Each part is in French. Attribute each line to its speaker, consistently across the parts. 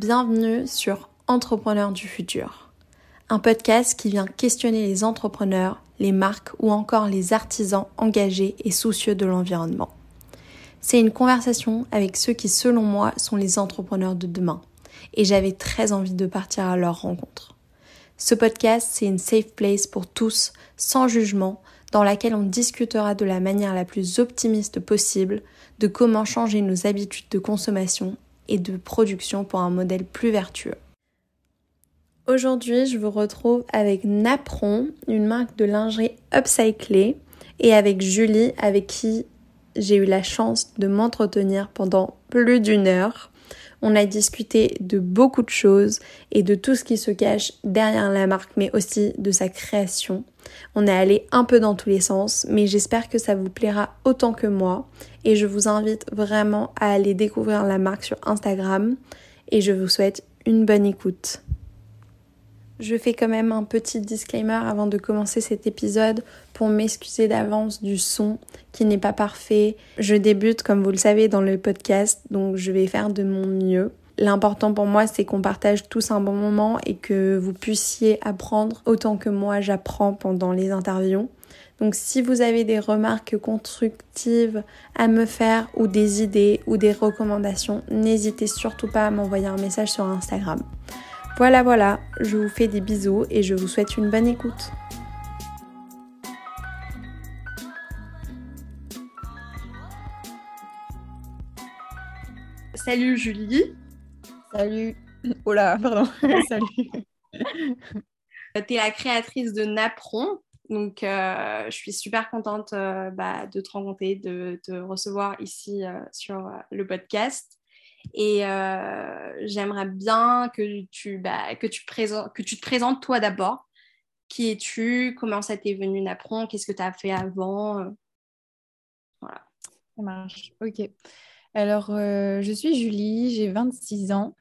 Speaker 1: Bienvenue sur Entrepreneurs du futur, un podcast qui vient questionner les entrepreneurs, les marques ou encore les artisans engagés et soucieux de l'environnement. C'est une conversation avec ceux qui, selon moi, sont les entrepreneurs de demain, et j'avais très envie de partir à leur rencontre. Ce podcast, c'est une safe place pour tous, sans jugement, dans laquelle on discutera de la manière la plus optimiste possible de comment changer nos habitudes de consommation et de production pour un modèle plus vertueux. Aujourd'hui, je vous retrouve avec Napron, une marque de lingerie upcyclée, et avec Julie, avec qui j'ai eu la chance de m'entretenir pendant plus d'une heure. On a discuté de beaucoup de choses et de tout ce qui se cache derrière la marque, mais aussi de sa création. On est allé un peu dans tous les sens, mais j'espère que ça vous plaira autant que moi. Et je vous invite vraiment à aller découvrir la marque sur Instagram. Et je vous souhaite une bonne écoute. Je fais quand même un petit disclaimer avant de commencer cet épisode pour m'excuser d'avance du son qui n'est pas parfait. Je débute comme vous le savez dans le podcast donc je vais faire de mon mieux. L'important pour moi c'est qu'on partage tous un bon moment et que vous puissiez apprendre autant que moi j'apprends pendant les interviews. Donc si vous avez des remarques constructives à me faire ou des idées ou des recommandations, n'hésitez surtout pas à m'envoyer un message sur Instagram. Voilà, voilà, je vous fais des bisous et je vous souhaite une bonne écoute. Salut Julie.
Speaker 2: Salut. Oh là, pardon. Salut.
Speaker 1: Tu es la créatrice de Napron. Donc, euh, je suis super contente euh, bah, de te rencontrer, de te recevoir ici euh, sur le podcast. Et j'aimerais bien que tu, bah, que, tu que tu te présentes toi d'abord. Qui es-tu? Comment ça t'est venu Napron Qu'est-ce que tu as fait avant?
Speaker 2: Voilà. Ça marche. Ok. Alors, je suis Julie, j'ai 26 ans.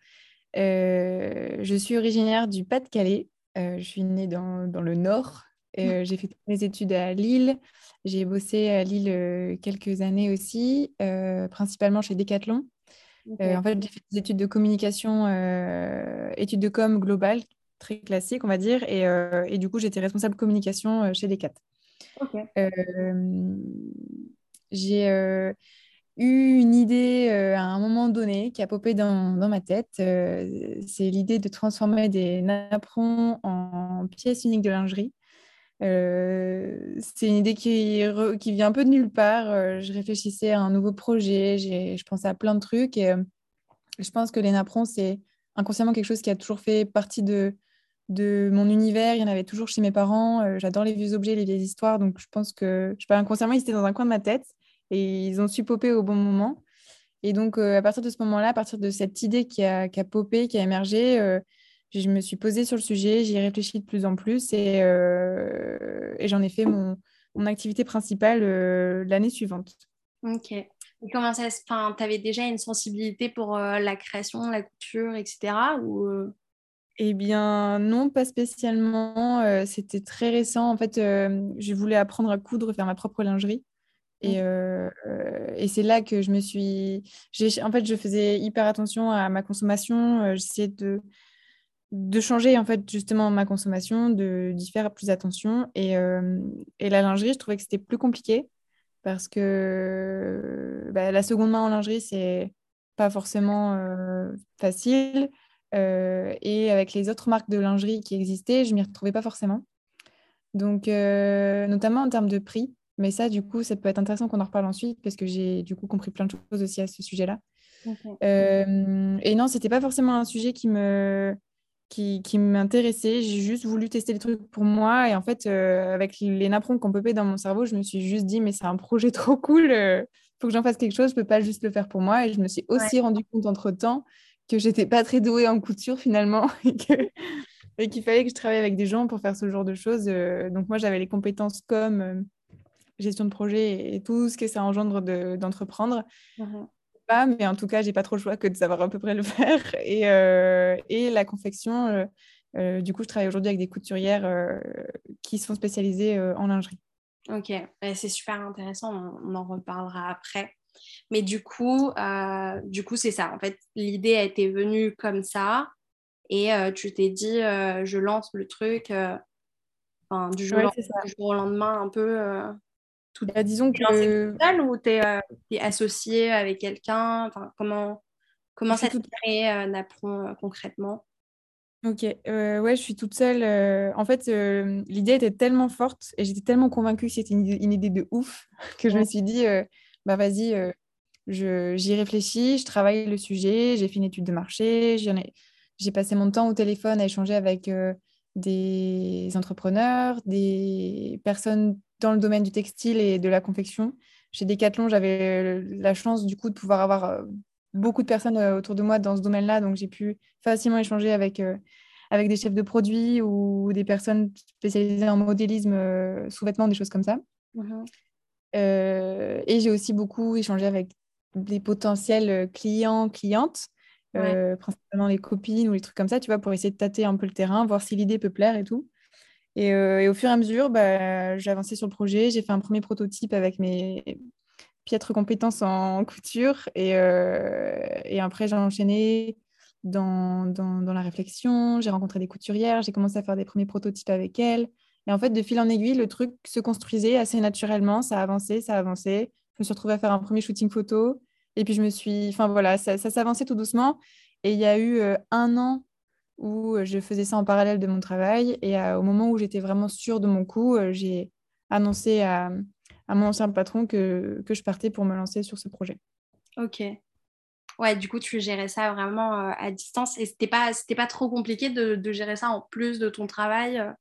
Speaker 2: je suis originaire du Pas-de-Calais. je suis née dans, dans le Nord. Mmh. j'ai fait mes études à Lille. J'ai bossé à Lille quelques années aussi, principalement chez Decathlon. Euh, en fait, j'ai fait des études de communication, euh, études de com globales, très classiques, on va dire. Et, euh, et du coup, j'étais responsable communication chez Decat. j'ai eu une idée à un moment donné qui a popé dans, dans ma tête. c'est l'idée de transformer des napperons en pièces uniques de lingerie. Euh, c'est une idée qui, qui, vient un peu de nulle part. Euh, je réfléchissais à un nouveau projet, je pensais à plein de trucs et euh, je pense que les napperons, c'est inconsciemment quelque chose qui a toujours fait partie de, de mon univers. Il y en avait toujours chez mes parents. J'adore les vieux objets, les vieilles histoires. Donc je pense que, je sais pas, inconsciemment, ils étaient dans un coin de ma tête et ils ont su popper au bon moment. Et donc à partir de ce moment-là, à partir de cette idée qui a, qui a popé, qui a émergé, je me suis posée sur le sujet, j'y ai réfléchi de plus en plus et, euh, et j'en ai fait mon, mon activité principale euh, l'année suivante.
Speaker 1: Ok. Et comment ça se... Enfin, tu avais déjà une sensibilité pour euh, la création, la couture, etc. Ou...
Speaker 2: Eh bien, non, pas spécialement. C'était très récent. En fait, je voulais apprendre à coudre, faire ma propre lingerie. Et, et c'est là que je me suis. En fait, je faisais hyper attention à ma consommation. J'essayais de de changer en fait justement ma consommation, de d'y faire plus attention. Et, euh, et, la lingerie, je trouvais que c'était plus compliqué parce que bah, la seconde main en lingerie, c'est pas forcément euh, facile. Euh, et avec les autres marques de lingerie qui existaient, je m'y retrouvais pas forcément. Donc, notamment en termes de prix. Mais ça, du coup, ça peut être intéressant qu'on en reparle ensuite parce que j'ai du coup compris plein de choses aussi à ce sujet-là. et non, c'était pas forcément un sujet qui me qui, qui m'intéressait. J'ai juste voulu tester les trucs pour moi. Et en fait, euh, avec les napperons qu'on peut dans mon cerveau, je me suis juste dit, mais c'est un projet trop cool. Il euh, faut que j'en fasse quelque chose. Je peux pas juste le faire pour moi. Et je me suis aussi rendu compte entre-temps que j'étais pas très douée en couture finalement. et qu'il fallait que je travaille avec des gens pour faire ce genre de choses. Euh, donc moi, j'avais les compétences comme gestion de projet et tout ce que ça engendre d'entreprendre. Mmh mais en tout cas, j'ai pas trop le choix que de savoir à peu près le faire. Et, euh, et la confection, euh, euh, du coup, je travaille aujourd'hui avec des couturières qui sont spécialisées en lingerie.
Speaker 1: Ok, c'est super intéressant, on, en reparlera après.
Speaker 3: Mais du coup, du coup, c'est ça. En fait, l'idée a été venue comme ça. Et tu t'es dit, je lance le truc du, jour, au lendemain, un peu.
Speaker 2: Tout... Bah, disons que.
Speaker 3: seul ou tu es, associé avec quelqu'un enfin, Comment, comment ça s'est créé Napron concrètement?
Speaker 2: Ok, ouais, je suis toute seule. en fait, l'idée était tellement forte et j'étais tellement convaincue que c'était une, idée de ouf que je me suis dit, bah vas-y, j'y réfléchis, je travaille le sujet, j'ai fait une étude de marché, j'ai passé mon temps au téléphone à échanger avec des entrepreneurs, des personnes dans le domaine du textile et de la confection. Chez Decathlon, j'avais la chance du coup de pouvoir avoir beaucoup de personnes euh, autour de moi dans ce domaine-là, donc j'ai pu facilement échanger avec, euh, avec des chefs de produits ou des personnes spécialisées en modélisme euh, sous-vêtements, des choses comme ça. Et j'ai aussi beaucoup échangé avec des potentiels clients, clientes, principalement les copines ou les trucs comme ça, tu vois, pour essayer de tâter un peu le terrain, voir si l'idée peut plaire et tout. Et, et, au fur et à mesure, bah, j'ai avancé sur le projet, j'ai fait un premier prototype avec mes, piètre compétence en couture. Et, euh, après, j'ai enchaîné dans, dans, la réflexion. J'ai rencontré des couturières. J'ai commencé à faire des premiers prototypes avec elles. Et en fait, de fil en aiguille, le truc se construisait assez naturellement. Ça a avancé, ça a avancé. Je me suis retrouvée à faire un premier shooting photo. Et puis, je me suis. Enfin, voilà, ça, ça s'avançait tout doucement. Et il y a eu euh, un an où je faisais ça en parallèle de mon travail. Et euh, au moment où j'étais vraiment sûre de mon coup, j'ai annoncé à, à mon ancien patron que, que je partais pour me lancer sur ce projet.
Speaker 3: Ok. Ouais, du coup, tu gérais ça vraiment euh, à distance et c'était pas, c'était pas trop compliqué de, de, gérer ça en plus de ton travail euh?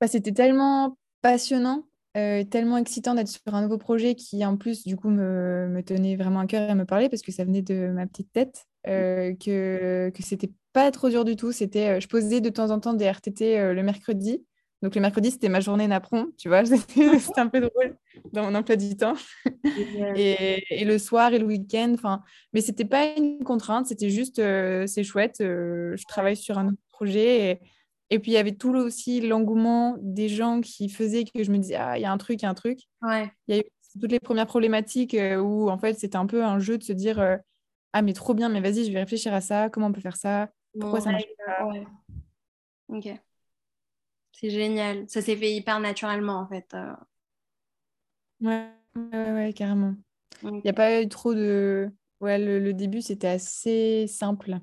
Speaker 2: bah, C'était tellement passionnant, euh, tellement excitant d'être sur un nouveau projet qui, en plus, du coup, me, me, tenait vraiment à cœur et me parlait parce que ça venait de ma petite tête, que, que c'était pas trop dur du tout. C'était, je posais de temps en temps des RTT le mercredi donc le mercredi, c'était ma journée napron, tu vois, c'était un peu drôle dans mon emploi du temps. et, le soir et le week-end, enfin, mais c'était pas une contrainte, c'était juste, euh, c'est chouette, euh, je travaille sur un autre projet. Et, et puis il y avait tout aussi l'engouement des gens qui faisaient que je me disais, ah, il y a un truc, il y a un truc.
Speaker 3: Ouais.
Speaker 2: Il y a eu toutes les premières problématiques euh, où en fait c'était un peu un jeu de se dire, ah mais trop bien, mais vas-y, je vais réfléchir à ça, comment on peut faire ça, pourquoi ça marche pas.
Speaker 3: Ok. C'est génial. Ça s'est fait hyper naturellement, en fait. Euh.
Speaker 2: Ouais, ouais, carrément. Il n'y a pas eu trop de... Ouais, le, début, c'était assez simple,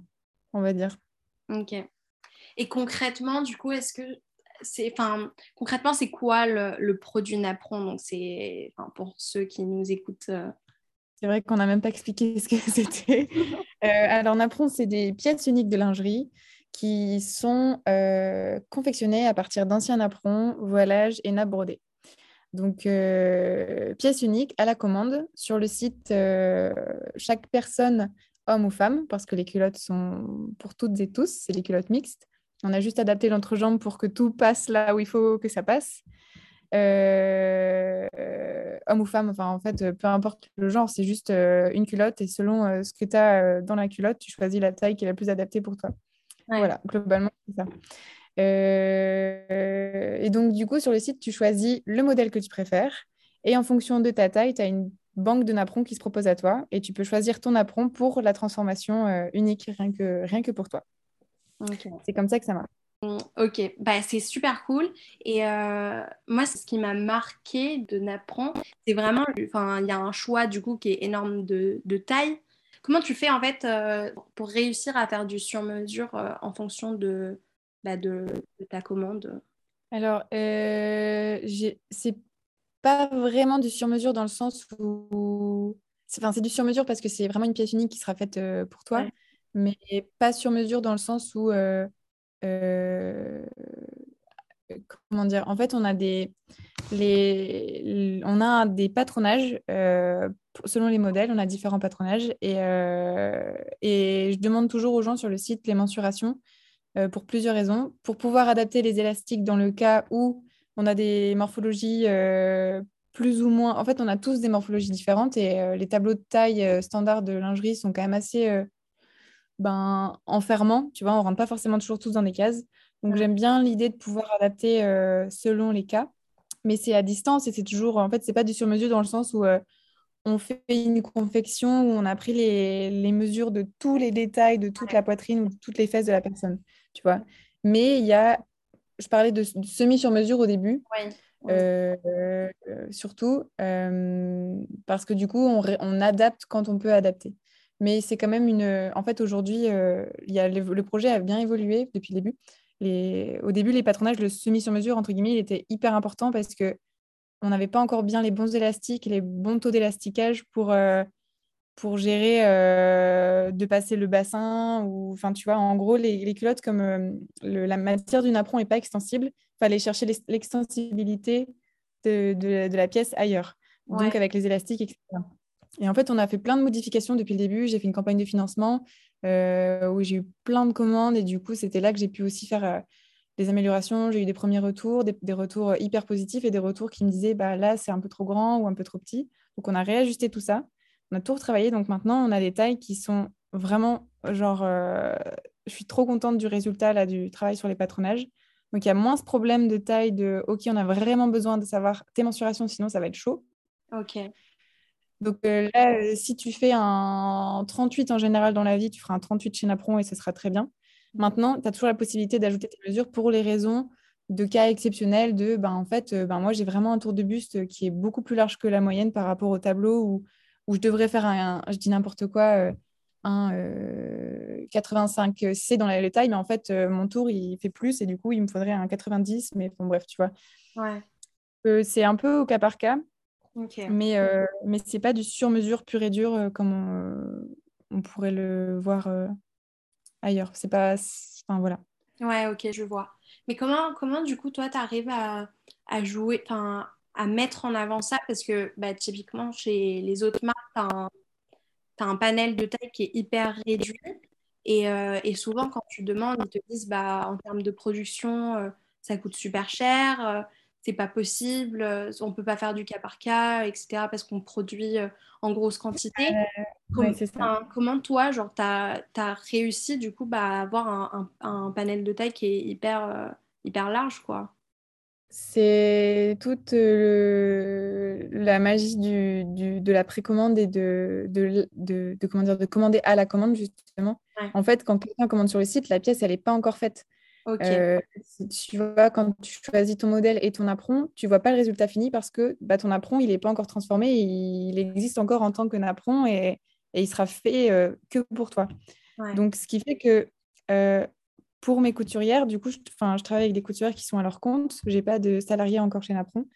Speaker 2: on va dire.
Speaker 3: Ok. Et concrètement, du coup, est-ce que c'est... Enfin, concrètement, c'est quoi le, produit Napron? Donc, c'est... Pour ceux qui nous écoutent... Euh.
Speaker 2: C'est vrai qu'on n'a même pas expliqué ce que c'était. Euh, alors, Napron, c'est des pièces uniques de lingerie qui sont euh, confectionnés à partir d'anciens napperons, voilages et nappes brodées. Donc, euh, pièce unique à la commande sur le site. Chaque personne, homme ou femme, parce que les culottes sont pour toutes et tous, c'est les culottes mixtes. On a juste adapté l'entrejambe pour que tout passe là où il faut que ça passe. Homme ou femme, enfin en fait, peu importe le genre, c'est juste une culotte et selon ce que tu as dans la culotte, tu choisis la taille qui est la plus adaptée pour toi. Voilà, globalement, c'est ça. Euh, et donc, du coup, sur le site, tu choisis le modèle que tu préfères. Et en fonction de ta taille, tu as une banque de napperons qui se propose à toi. Et tu peux choisir ton napperon pour la transformation euh, unique, rien que, rien que pour toi. C'est comme ça que ça marche.
Speaker 3: Mmh, ok, bah, c'est super cool. Et euh, moi, ce qui m'a marqué de Napron, c'est vraiment, enfin, il y a un choix du coup qui est énorme de, de taille. Comment tu fais en fait euh, pour réussir à faire du sur-mesure euh, en fonction de, bah, de, ta commande?
Speaker 2: Alors, euh, c'est pas vraiment du sur-mesure dans le sens où. Enfin, c'est du sur-mesure parce que c'est vraiment une pièce unique qui sera faite pour toi, mais pas sur-mesure dans le sens où. Comment dire? En fait, on a des, on a des patronages selon les modèles, on a différents patronages et, euh, et, je demande toujours aux gens sur le site les mensurations euh, pour plusieurs raisons. Pour pouvoir adapter les élastiques dans le cas où on a des morphologies euh, plus ou moins. En fait, on a tous des morphologies différentes et les tableaux de taille standard de lingerie sont quand même assez ben, enfermants. Tu vois, on ne rentre pas forcément toujours tous dans des cases. Donc, j'aime bien l'idée de pouvoir adapter selon les cas. Mais c'est à distance et c'est toujours. En fait, c'est pas du sur-mesure dans le sens où on fait une confection où on a pris les, mesures de tous les détails, de toute la poitrine ou de toutes les fesses de la personne, tu vois. Mais il y a, je parlais de, semi sur mesure au début. Euh, euh, surtout parce que du coup, on, on, adapte quand on peut adapter. Mais c'est quand même une. En fait, aujourd'hui, a le, projet a bien évolué depuis le début. Les... Au début, les patronages, le semi-sur-mesure, entre guillemets, il était hyper important parce que on n'avait pas encore bien les bons élastiques les bons taux d'élasticage pour, euh, pour gérer euh, de passer le bassin. ou Enfin, tu vois, en gros, les, culottes, comme euh, la matière du napperon n'est pas extensible, il fallait chercher l'extensibilité de, de, la pièce ailleurs. Donc, avec les élastiques, etc. Et en fait, on a fait plein de modifications depuis le début. J'ai fait une campagne de financement où j'ai eu plein de commandes et du coup, c'était là que j'ai pu aussi faire des améliorations. J'ai eu des premiers retours, des, retours euh, hyper positifs et des retours qui me disaient bah, là, c'est un peu trop grand ou un peu trop petit. Donc, on a réajusté tout ça. On a tout retravaillé. Donc, maintenant, on a des tailles qui sont vraiment genre. Euh, je suis trop contente du résultat là, du travail sur les patronages. Donc, il y a moins ce problème de taille de OK, on a vraiment besoin de savoir tes mensurations, sinon ça va être chaud.
Speaker 3: OK.
Speaker 2: Donc euh, là, si tu fais un 38 en général dans la vie, tu feras un 38 chez Napron et ce sera très bien. Maintenant, tu as toujours la possibilité d'ajouter tes mesures pour les raisons de cas exceptionnels de, ben, en fait, euh, ben, moi, j'ai vraiment un tour de buste qui est beaucoup plus large que la moyenne par rapport au tableau où, où je devrais faire un, je dis n'importe quoi, euh, un 85C euh, dans la, taille, mais en fait, mon tour, il fait plus et du coup, il me faudrait un 90, mais bon, bref, tu vois.
Speaker 3: Ouais.
Speaker 2: c'est un peu au cas par cas, mais, mais ce n'est pas du sur-mesure pur et dur comme on, on, pourrait le voir ailleurs. C'est pas. Enfin, voilà.
Speaker 3: Ouais, ok, je vois. Mais comment, comment du coup, toi, tu arrives à, à jouer, à mettre en avant ça? Parce que, bah, typiquement, chez les autres marques, tu as, un panel de taille qui est hyper réduit. Et, euh, et, souvent, quand tu demandes, ils te disent, bah, en termes de production, euh, ça coûte super cher. Euh, c'est pas possible, euh, on peut pas faire du cas par cas, etc. parce qu'on produit euh, en grosse quantité. comment toi, genre, tu as, réussi du coup bah, à avoir un, un, panel de taille qui est hyper, euh, hyper large, quoi?
Speaker 2: C'est toute la magie du, du, de la précommande et de, de, de, comment dire, de commander à la commande, justement. En fait, quand quelqu'un commande sur le site, la pièce, elle n'est pas encore faite. Euh, tu vois, quand tu choisis ton modèle et ton apron, tu vois pas le résultat fini parce que bah, ton apron, il n'est pas encore transformé, il, existe encore en tant que napron et, et il sera fait euh, que pour toi. Donc, ce qui fait que euh, pour mes couturières, du coup, je, je travaille avec des couturières qui sont à leur compte. Je n'ai pas de salariés encore chez Napron.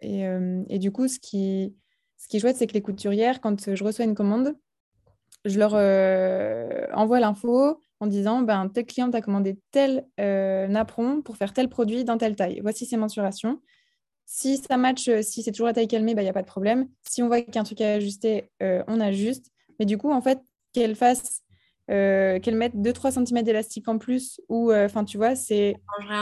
Speaker 2: Et, et, du coup, ce qui, ce qui est chouette, c'est que les couturières, quand je reçois une commande, je leur envoie l'info en disant ben, tel client t'a commandé tel euh, napperon pour faire tel produit dans telle taille. Voici ses mensurations. Si ça match, euh, si c'est toujours la taille met, il ben, n'y a pas de problème. Si on voit qu'il y a un truc à ajuster, euh, on ajuste. Mais du coup, en fait, qu'elle fasse, qu'elle mette 2-3 cm d'élastique en plus, ou, enfin, tu vois, c'est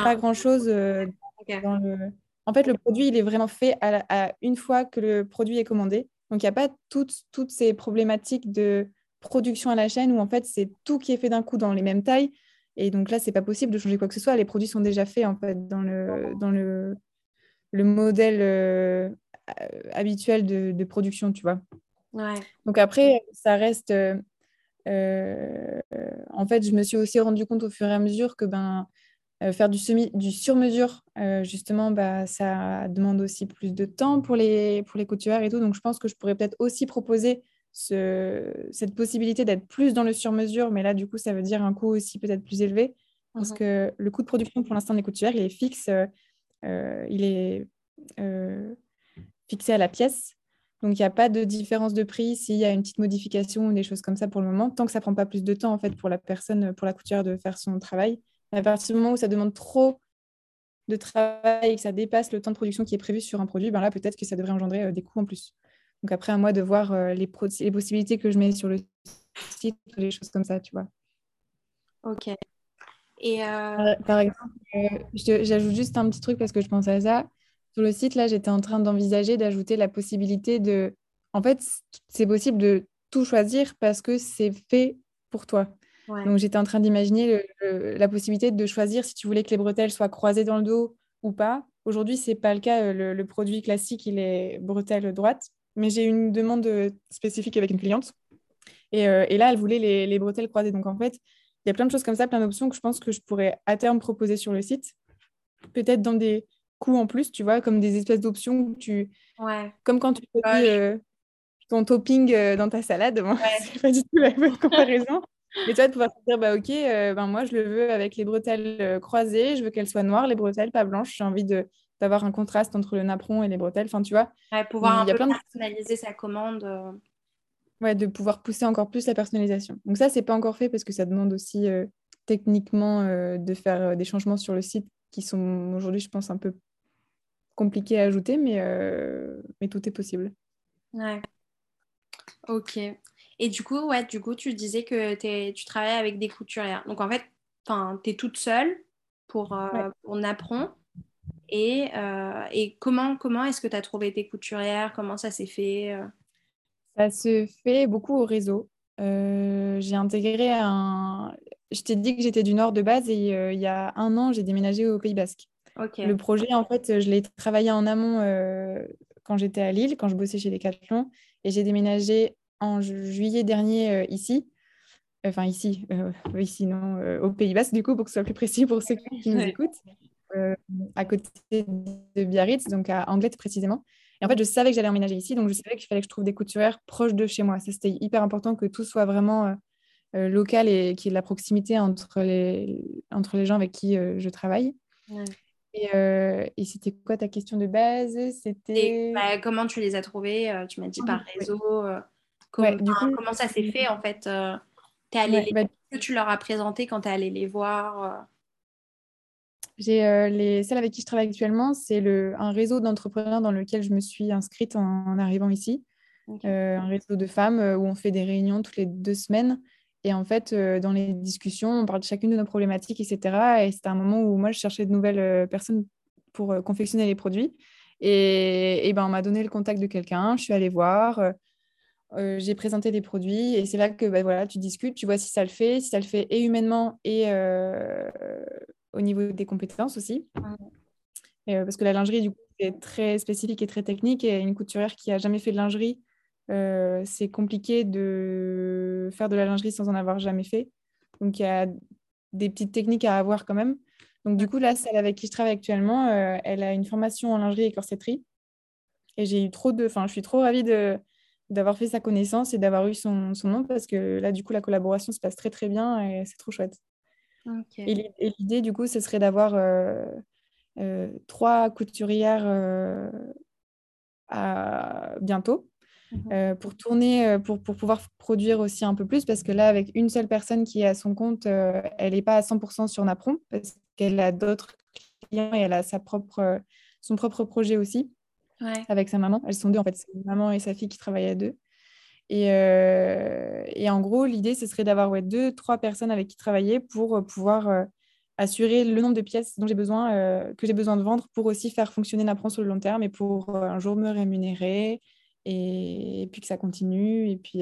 Speaker 2: pas grand-chose. En fait, le produit, il est vraiment fait à, une fois que le produit est commandé. Donc, il n'y a pas toutes, toutes ces problématiques de production à la chaîne où en fait c'est tout qui est fait d'un coup dans les mêmes tailles. Et donc là, c'est pas possible de changer quoi que ce soit. Les produits sont déjà faits en fait dans le, dans le, le modèle euh, habituel de, de, production, tu vois.
Speaker 3: Ouais.
Speaker 2: Donc après, ça reste. Euh, euh, en fait, je me suis aussi rendu compte au fur et à mesure que ben, faire du, semi, du sur-mesure, justement, bah, ça demande aussi plus de temps pour les, pour les couturières et tout. Donc je pense que je pourrais peut-être aussi proposer cette possibilité d'être plus dans le sur-mesure, mais là, du coup, ça veut dire un coût aussi peut-être plus élevé, parce mhm. que le coût de production pour l'instant des couturières, il est fixe, euh, il est euh, fixé à la pièce. Donc, il n'y a pas de différence de prix s'il y a une petite modification ou des choses comme ça pour le moment, tant que ça ne prend pas plus de temps en fait pour la personne, pour la couturière de faire son travail. À partir du moment où ça demande trop de travail et que ça dépasse le temps de production qui est prévu sur un produit, ben là, peut-être que ça devrait engendrer euh, des coûts en plus. Donc après, à moi de voir euh, les, les, possibilités que je mets sur le site, les choses comme ça, tu vois.
Speaker 3: Ok. Et
Speaker 2: euh, par, exemple, euh, j'ajoute juste un petit truc parce que je pense à ça. Sur le site, là, j'étais en train d'envisager d'ajouter la possibilité de... En fait, c'est possible de tout choisir parce que c'est fait pour toi. Donc, j'étais en train d'imaginer la possibilité de choisir si tu voulais que les bretelles soient croisées dans le dos ou pas. Aujourd'hui, ce n'est pas le cas. Le, le, produit classique, il est bretelle droite mais j'ai une demande spécifique avec une cliente. Et, et là, elle voulait les, les, bretelles croisées. Donc, en fait, il y a plein de choses comme ça, plein d'options que je pense que je pourrais à terme proposer sur le site. Peut-être dans des coûts en plus, tu vois, comme des espèces d'options. Tu...
Speaker 3: Ouais.
Speaker 2: Comme quand tu fais ton topping dans ta salade. Bon, c'est pas du tout la bonne comparaison. Mais tu vas pouvoir te dire, bah, ok, euh, ben, moi, je le veux avec les bretelles euh, croisées, je veux qu'elles soient noires, les bretelles, pas blanches. J'ai envie de, d'avoir un contraste entre le napperon et les bretelles. Enfin, tu vois.
Speaker 3: pouvoir un peu personnaliser sa commande. Euh.
Speaker 2: Ouais, de pouvoir pousser encore plus la personnalisation. Donc ça, c'est pas encore fait parce que ça demande aussi techniquement de faire des changements sur le site qui sont aujourd'hui, je pense, un peu compliqués à ajouter, mais, mais tout est possible.
Speaker 3: Ouais. Ok. Et du coup, ouais, du coup, tu disais que tu travailles avec des couturières. Donc en fait, tu es toute seule pour, euh, Napron. Et, euh, et, comment, comment est-ce que tu as trouvé tes couturières Comment ça s'est fait euh?
Speaker 2: Ça se fait beaucoup au réseau. j'ai intégré un. Je t'ai dit que j'étais du Nord de base et il y a un an, j'ai déménagé au Pays Basque. Le projet, en fait, je l'ai travaillé en amont quand j'étais à Lille, quand je bossais chez Decathlon. Et j'ai déménagé en juillet dernier euh, ici. Enfin, ici, euh, ici, non, euh, au Pays Basque, du coup, pour que ce soit plus précis pour ceux qui nous écoutent, à côté de Biarritz, donc à Anglette précisément. Et en fait, je savais que j'allais emménager ici, donc je savais qu'il fallait que je trouve des couturières proches de chez moi. Ça, c'était hyper important que tout soit vraiment local et qu'il y ait de la proximité entre les, entre les gens avec qui je travaille. Et, et c'était quoi ta question de base? C'était
Speaker 3: bah, comment tu les as trouvées? Tu m'as dit par réseau. Comment, ça s'est fait en fait euh, es allé bah que tu leur as présenté quand tu es allé les voir euh?
Speaker 2: J'ai euh, les celles avec qui je travaille actuellement, c'est un réseau d'entrepreneurs dans lequel je me suis inscrite en, arrivant ici. un réseau de femmes où on fait des réunions toutes les deux semaines. Et en fait, dans les discussions, on parle de chacune de nos problématiques, etc. Et c'était un moment où moi, je cherchais de nouvelles personnes pour confectionner les produits. Et, et ben, on m'a donné le contact de quelqu'un, je suis allée voir. Euh, j'ai présenté des produits et c'est là que bah, voilà, tu discutes, tu vois si ça le fait, si ça le fait et humainement et euh, au niveau des compétences aussi. Euh, parce que la lingerie, du coup, c'est très spécifique et très technique et une couturière qui n'a jamais fait de lingerie, c'est compliqué de faire de la lingerie sans en avoir jamais fait. Donc, il y a des petites techniques à avoir quand même. Donc, du coup, là, celle avec qui je travaille actuellement, elle a une formation en lingerie et corsetterie. Et j'ai eu trop de... Enfin, je suis trop ravie de d'avoir fait sa connaissance et d'avoir eu son, son, nom parce que là, du coup, la collaboration se passe très, très bien et c'est trop chouette. Et l'idée, du coup, ce serait d'avoir euh, euh, trois couturières euh, à bientôt mhm. pour tourner, pour, pour, pouvoir produire aussi un peu plus parce que là, avec une seule personne qui est à son compte, elle n'est pas à 100% sur Napron parce qu'elle a d'autres clients et elle a sa propre, son propre projet aussi avec sa maman. Elles sont deux, en fait, c'est maman et sa fille qui travaillent à deux. Et, euh, et en gros, l'idée, ce serait d'avoir ouais, deux, trois personnes avec qui travailler pour euh, pouvoir euh, assurer le nombre de pièces dont j'ai besoin, que j'ai besoin de vendre pour aussi faire fonctionner Napron sur le long terme et pour un jour me rémunérer et, puis que ça continue. Et puis,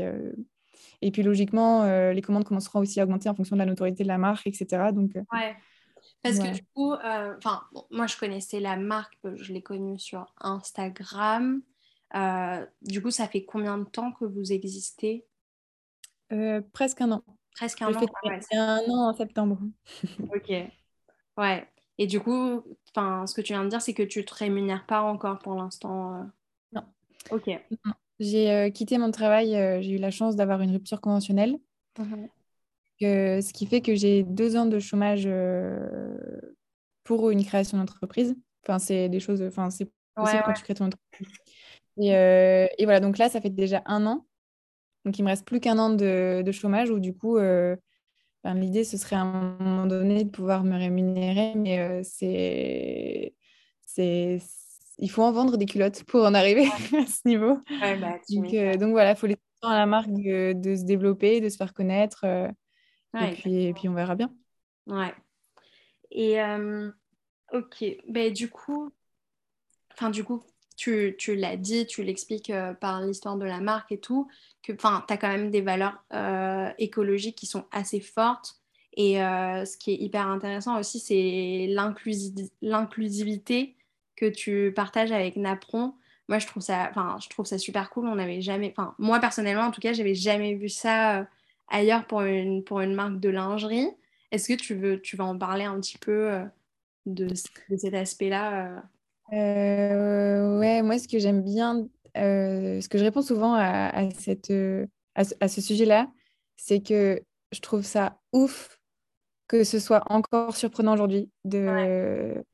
Speaker 2: et puis logiquement, les commandes commenceront aussi à augmenter en fonction de la notoriété de la marque, etc. Donc,
Speaker 3: ouais. Parce que du coup, enfin, moi je connaissais la marque, je l'ai connue sur Instagram. Euh, du coup, ça fait combien de temps que vous existez?
Speaker 2: Euh, Presque un an.
Speaker 3: Presque un an.
Speaker 2: C'est un an en septembre.
Speaker 3: ok. Ouais. Et du coup, ce que tu viens de dire, c'est que tu ne te rémunères pas encore pour l'instant.
Speaker 2: Non.
Speaker 3: Ok.
Speaker 2: J'ai quitté mon travail, j'ai eu la chance d'avoir une rupture conventionnelle. Mmh ce qui fait que j'ai deux ans de chômage euh, pour une création d'entreprise. Enfin, c'est des choses, enfin, c'est possible quand tu crées ton entreprise. Et, euh, et, voilà, donc là, ça fait déjà un an. Donc, il me reste plus qu'un an de, de, chômage où, du coup, euh, ben, l'idée, ce serait à un moment donné de pouvoir me rémunérer, mais c'est. c'est il faut en vendre des culottes pour en arriver à ce niveau.
Speaker 3: Bah,
Speaker 2: donc, donc, voilà, il faut laisser temps à la marque de, de, se développer, de se faire connaître et, puis, et, puis, on verra bien.
Speaker 3: Ouais. Et euh, ok, ben, du coup, enfin du coup, tu, tu l'as dit, tu l'expliques euh, par l'histoire de la marque et tout, que tu as quand même des valeurs euh, écologiques qui sont assez fortes. Et ce qui est hyper intéressant aussi, c'est l'inclusivité que tu partages avec Napron. moi, je trouve ça, je trouve ça super cool. On n'avait jamais, moi personnellement, en tout cas, j'avais jamais vu ça ailleurs pour une, pour une marque de lingerie. Est-ce que tu veux, tu vas en parler un petit peu de cet aspect-là
Speaker 2: Ouais, moi, ce que j'aime bien, ce que je réponds souvent à, à cette, à, à ce sujet-là, c'est que je trouve ça ouf que ce soit encore surprenant aujourd'hui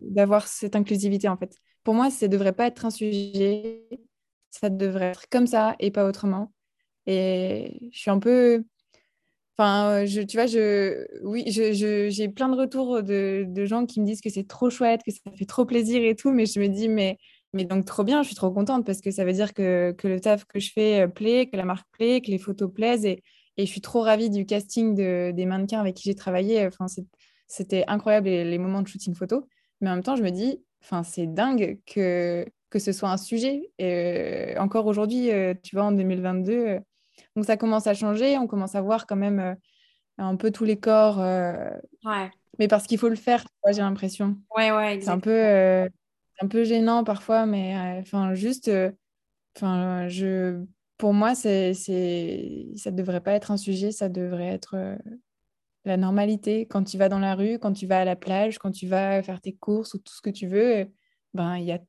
Speaker 2: d'avoir cette inclusivité en fait. Pour moi, ça ne devrait pas être un sujet, ça devrait être comme ça et pas autrement. Et je suis un peu... Enfin, je, tu vois, je, oui, j'ai je, plein de retours de, de, gens qui me disent que c'est trop chouette, que ça fait trop plaisir et tout, mais je me dis, mais, mais donc trop bien, je suis trop contente parce que ça veut dire que, que le taf que je fais plaît, que la marque plaît, que les photos plaisent et, et je suis trop ravie du casting des mannequins avec qui j'ai travaillé. Enfin, c'était incroyable les, moments de shooting photo. Mais en même temps, je me dis, enfin, c'est dingue que, que ce soit un sujet. Et, encore aujourd'hui, tu vois, en 2022, euh, donc ça commence à changer. On commence à voir quand même un peu tous les corps.
Speaker 3: ouais.
Speaker 2: Mais parce qu'il faut le faire, j'ai l'impression.
Speaker 3: Ouais, ouais,
Speaker 2: C'est un peu, un peu gênant parfois, mais enfin, juste, enfin, je pour moi, c'est, c'est, ça ne devrait pas être un sujet, ça devrait être euh, la normalité. Quand tu vas dans la rue, quand tu vas à la plage, quand tu vas faire tes courses ou tout ce que tu veux, euh, ben il y a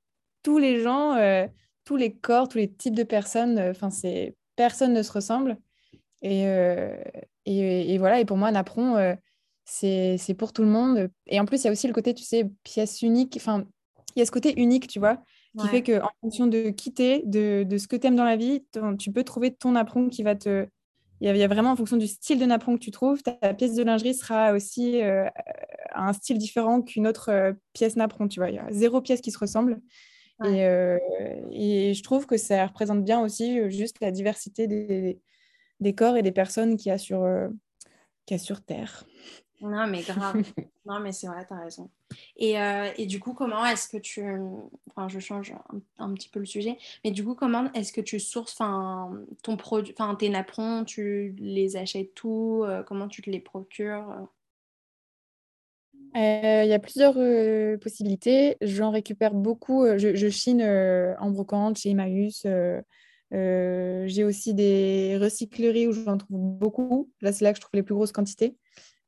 Speaker 2: tous les gens, euh, tous les corps, tous les types de personnes. Enfin, c'est personne ne se ressemble. Et, et, et, voilà. Et pour moi, Napron, c'est, c'est pour tout le monde. Et en plus, il y a aussi le côté, tu sais, pièce unique. Enfin, il y a ce côté unique, tu vois qui fait qu'en fonction de quitter, de, de ce que tu aimes dans la vie, tu peux trouver ton napperon qui va te... Il y, a, vraiment en fonction du style de napperon que tu trouves, ta pièce de lingerie sera aussi euh, un style différent qu'une autre euh, pièce napperon, tu vois. Il y a zéro pièce qui se ressemble. Et, euh, et, je trouve que ça représente bien aussi juste la diversité des, des corps et des personnes qu'il y a sur, y a sur Terre.
Speaker 3: Non, mais grave. non, mais c'est vrai, t'as raison. Et, euh, et, du coup, comment est-ce que tu. Enfin, je change un, petit peu le sujet. Mais du coup, comment est-ce que tu sources ton produit, enfin, tes napperons, tu les achètes tout euh, Comment tu te les procures
Speaker 2: euh? Il y a plusieurs possibilités. J'en récupère beaucoup. Je, je chine en brocante chez Emmaüs. J'ai aussi des recycleries où j'en trouve beaucoup. Là, c'est là que je trouve les plus grosses quantités.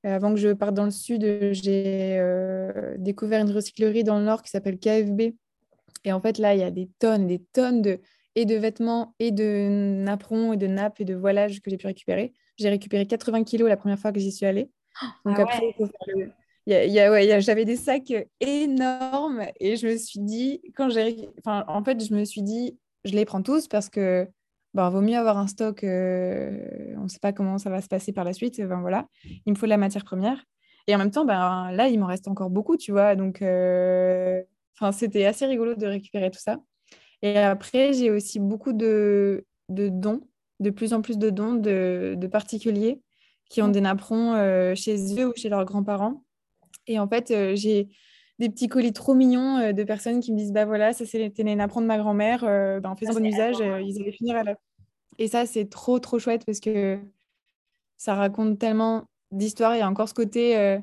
Speaker 2: Euh, avant que je parte dans le sud, j'ai euh, découvert une recyclerie dans le nord qui s'appelle KFB. Et en fait, là, il y a des tonnes, des tonnes de, et de vêtements, et de napperons, et de nappes, et de voilages que j'ai pu récupérer. J'ai récupéré 80 kilos la première fois que j'y suis allée. Donc ah après, j'avais des sacs énormes et je me suis dit, quand j'ai, enfin, en fait, je me suis dit, je les prends tous parce que il vaut mieux avoir un stock, euh, on ne sait pas comment ça va se passer par la suite. Ben, voilà, il me faut de la matière première. Et en même temps, ben, là, il m'en reste encore beaucoup, tu vois. Donc, euh, c'était assez rigolo de récupérer tout ça. Et après, j'ai aussi beaucoup de, de, dons, de plus en plus de dons de, de particuliers qui ont des napperons euh, chez eux ou chez leurs grands-parents. Et en fait, j'ai des petits colis trop mignons de personnes qui me disent bah voilà ça c'était les napperons de ma grand-mère ben, en faisant bon usage ils allaient finir à la et ça, c'est trop, trop chouette parce que ça raconte tellement d'histoires. Il y a encore ce côté. Euh,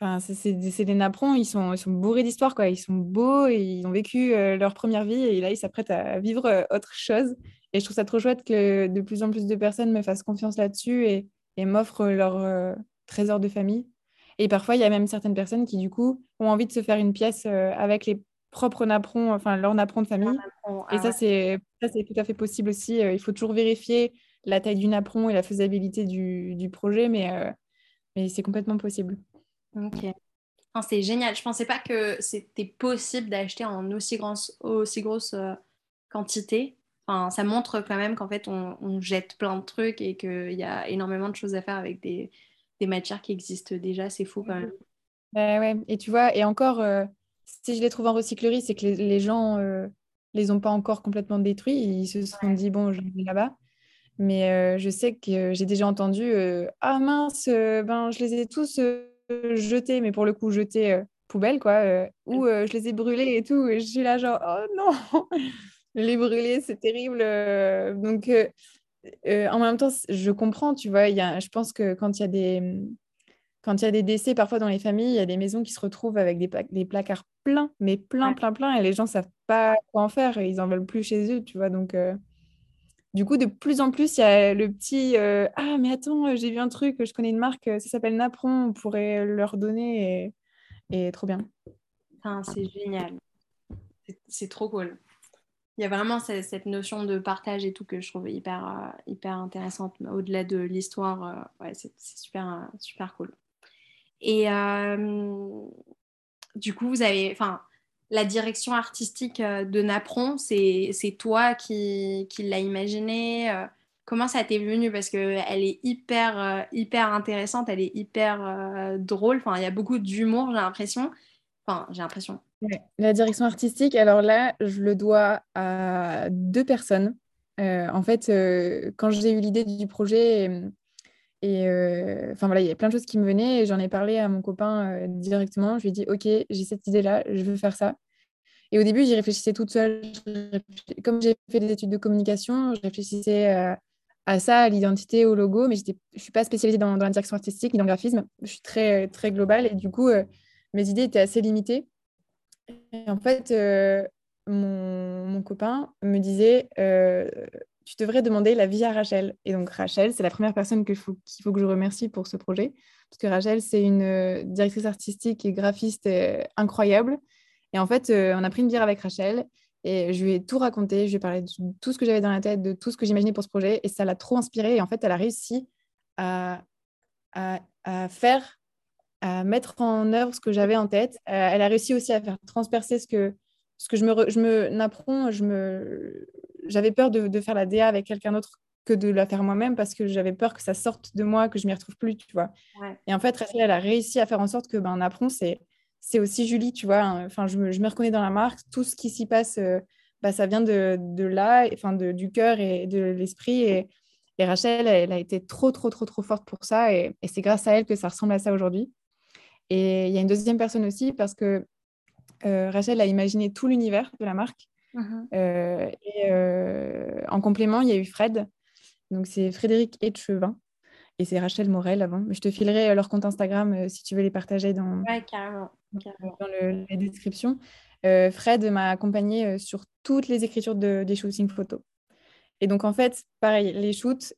Speaker 2: enfin, c'est des napperons, ils sont, ils sont bourrés d'histoires, quoi. Ils sont beaux et ils ont vécu euh, leur première vie et là, ils s'apprêtent à vivre euh, autre chose. Et je trouve ça trop chouette que de plus en plus de personnes me fassent confiance là-dessus et, et m'offrent leur trésor de famille. Et parfois, il y a même certaines personnes qui, du coup, ont envie de se faire une pièce avec les propre napperon, enfin leur napperon de famille. et ça, c'est tout à fait possible aussi. Euh, il faut toujours vérifier la taille du napperon et la faisabilité du, du projet, mais, euh, mais c'est complètement possible.
Speaker 3: Ok. c'est génial. Je pensais pas que c'était possible d'acheter en aussi, grand, aussi grosse euh, quantité. Enfin, ça montre quand même qu'en fait, on, on, jette plein de trucs et qu'il y a énormément de choses à faire avec des, des matières qui existent déjà. C'est fou quand même.
Speaker 2: Bah ouais. Et tu vois, et encore, si je les trouve en recyclerie, c'est que les, gens euh, les ont pas encore complètement détruits. Ils se sont dit, bon, je vais là-bas. Mais euh, je sais que j'ai déjà entendu euh, Ah mince, ben, je les ai tous jetés, mais pour le coup, jetés poubelle, quoi. ou je les ai brûlés et tout. Et je suis là, genre, oh non, les brûler, c'est terrible. donc, en même temps, je comprends, tu vois. Y a, je pense que quand il y a des quand il y a des décès, parfois dans les familles, il y a des maisons qui se retrouvent avec des, des placards pleins, mais plein, plein, plein, et les gens ne savent pas quoi en faire, et ils en veulent plus chez eux, tu vois. Donc, euh, du coup, de plus en plus, il y a le petit euh, Ah, mais attends, j'ai vu un truc, je connais une marque, ça s'appelle Napron, on pourrait leur donner, et, et trop bien.
Speaker 3: c'est génial. C'est trop cool. Il y a vraiment cette, notion de partage et tout que je trouve hyper, euh, hyper intéressante. Au-delà de l'histoire, ouais, c'est super, super cool. Et euh, du coup, vous avez, enfin, la direction artistique euh, de Napron, c'est toi qui, qui l'as imaginé. Euh, comment ça t'est venu? Parce qu'elle est hyper, hyper intéressante, elle est hyper drôle. Enfin, il y a beaucoup d'humour, j'ai l'impression. Enfin, j'ai l'impression.
Speaker 2: La direction artistique, alors là, je le dois à deux personnes. en fait, quand j'ai eu l'idée du projet, et euh, enfin voilà, il y a plein de choses qui me venaient et j'en ai parlé à mon copain euh, directement. Je lui ai dit, OK, j'ai cette idée-là, je veux faire ça. Et au début, j'y réfléchissais toute seule. Comme j'ai fait des études de communication, je réfléchissais euh, à ça, à l'identité, au logo, mais je ne suis pas spécialisée dans, la direction artistique ni dans le graphisme. Je suis très, très globale et du coup, mes idées étaient assez limitées. En fait, mon, mon, copain me disait tu devrais demander l'avis à Rachel. Et donc, Rachel, c'est la première personne qu'il faut, faut, que je remercie pour ce projet. Parce que Rachel, c'est une euh, directrice artistique et graphiste euh, incroyable. Et en fait, euh, on a pris une bière avec Rachel et je lui ai tout raconté. Je lui ai parlé de tout ce que j'avais dans la tête, de tout ce que j'imaginais pour ce projet. Et ça l'a trop inspirée. Et en fait, elle a réussi à, à, à faire, à mettre en œuvre ce que j'avais en tête. elle a réussi aussi à faire transpercer ce que, ce que je me, je me n'apprends, je me, j'avais peur de, faire la DA avec quelqu'un d'autre que de la faire moi-même parce que j'avais peur que ça sorte de moi, que je m'y retrouve plus, tu vois. Et en fait, Rachel, elle a réussi à faire en sorte que ben, Napron, c'est, c'est aussi Julie, tu vois. Hein. Enfin, je me, je me, reconnais dans la marque. Tout ce qui s'y passe, euh, bah, ça vient de, de là, enfin, de, du cœur et de l'esprit. Et, et, Rachel, elle, a été trop, trop, trop, trop forte pour ça. Et, et c'est grâce à elle que ça ressemble à ça aujourd'hui. Et il y a une deuxième personne aussi parce que euh, Rachel a imaginé tout l'univers de la marque. Mhm. Euh, et euh, en complément, il y a eu Fred. Donc, c'est Frédéric Etchevin. Et c'est Rachel Morel avant. Mais je te filerai leur compte Instagram si tu veux les partager dans, dans les descriptions. Fred m'a accompagné sur toutes les écritures de, des shootings photos. Et donc, en fait, pareil, les shoots,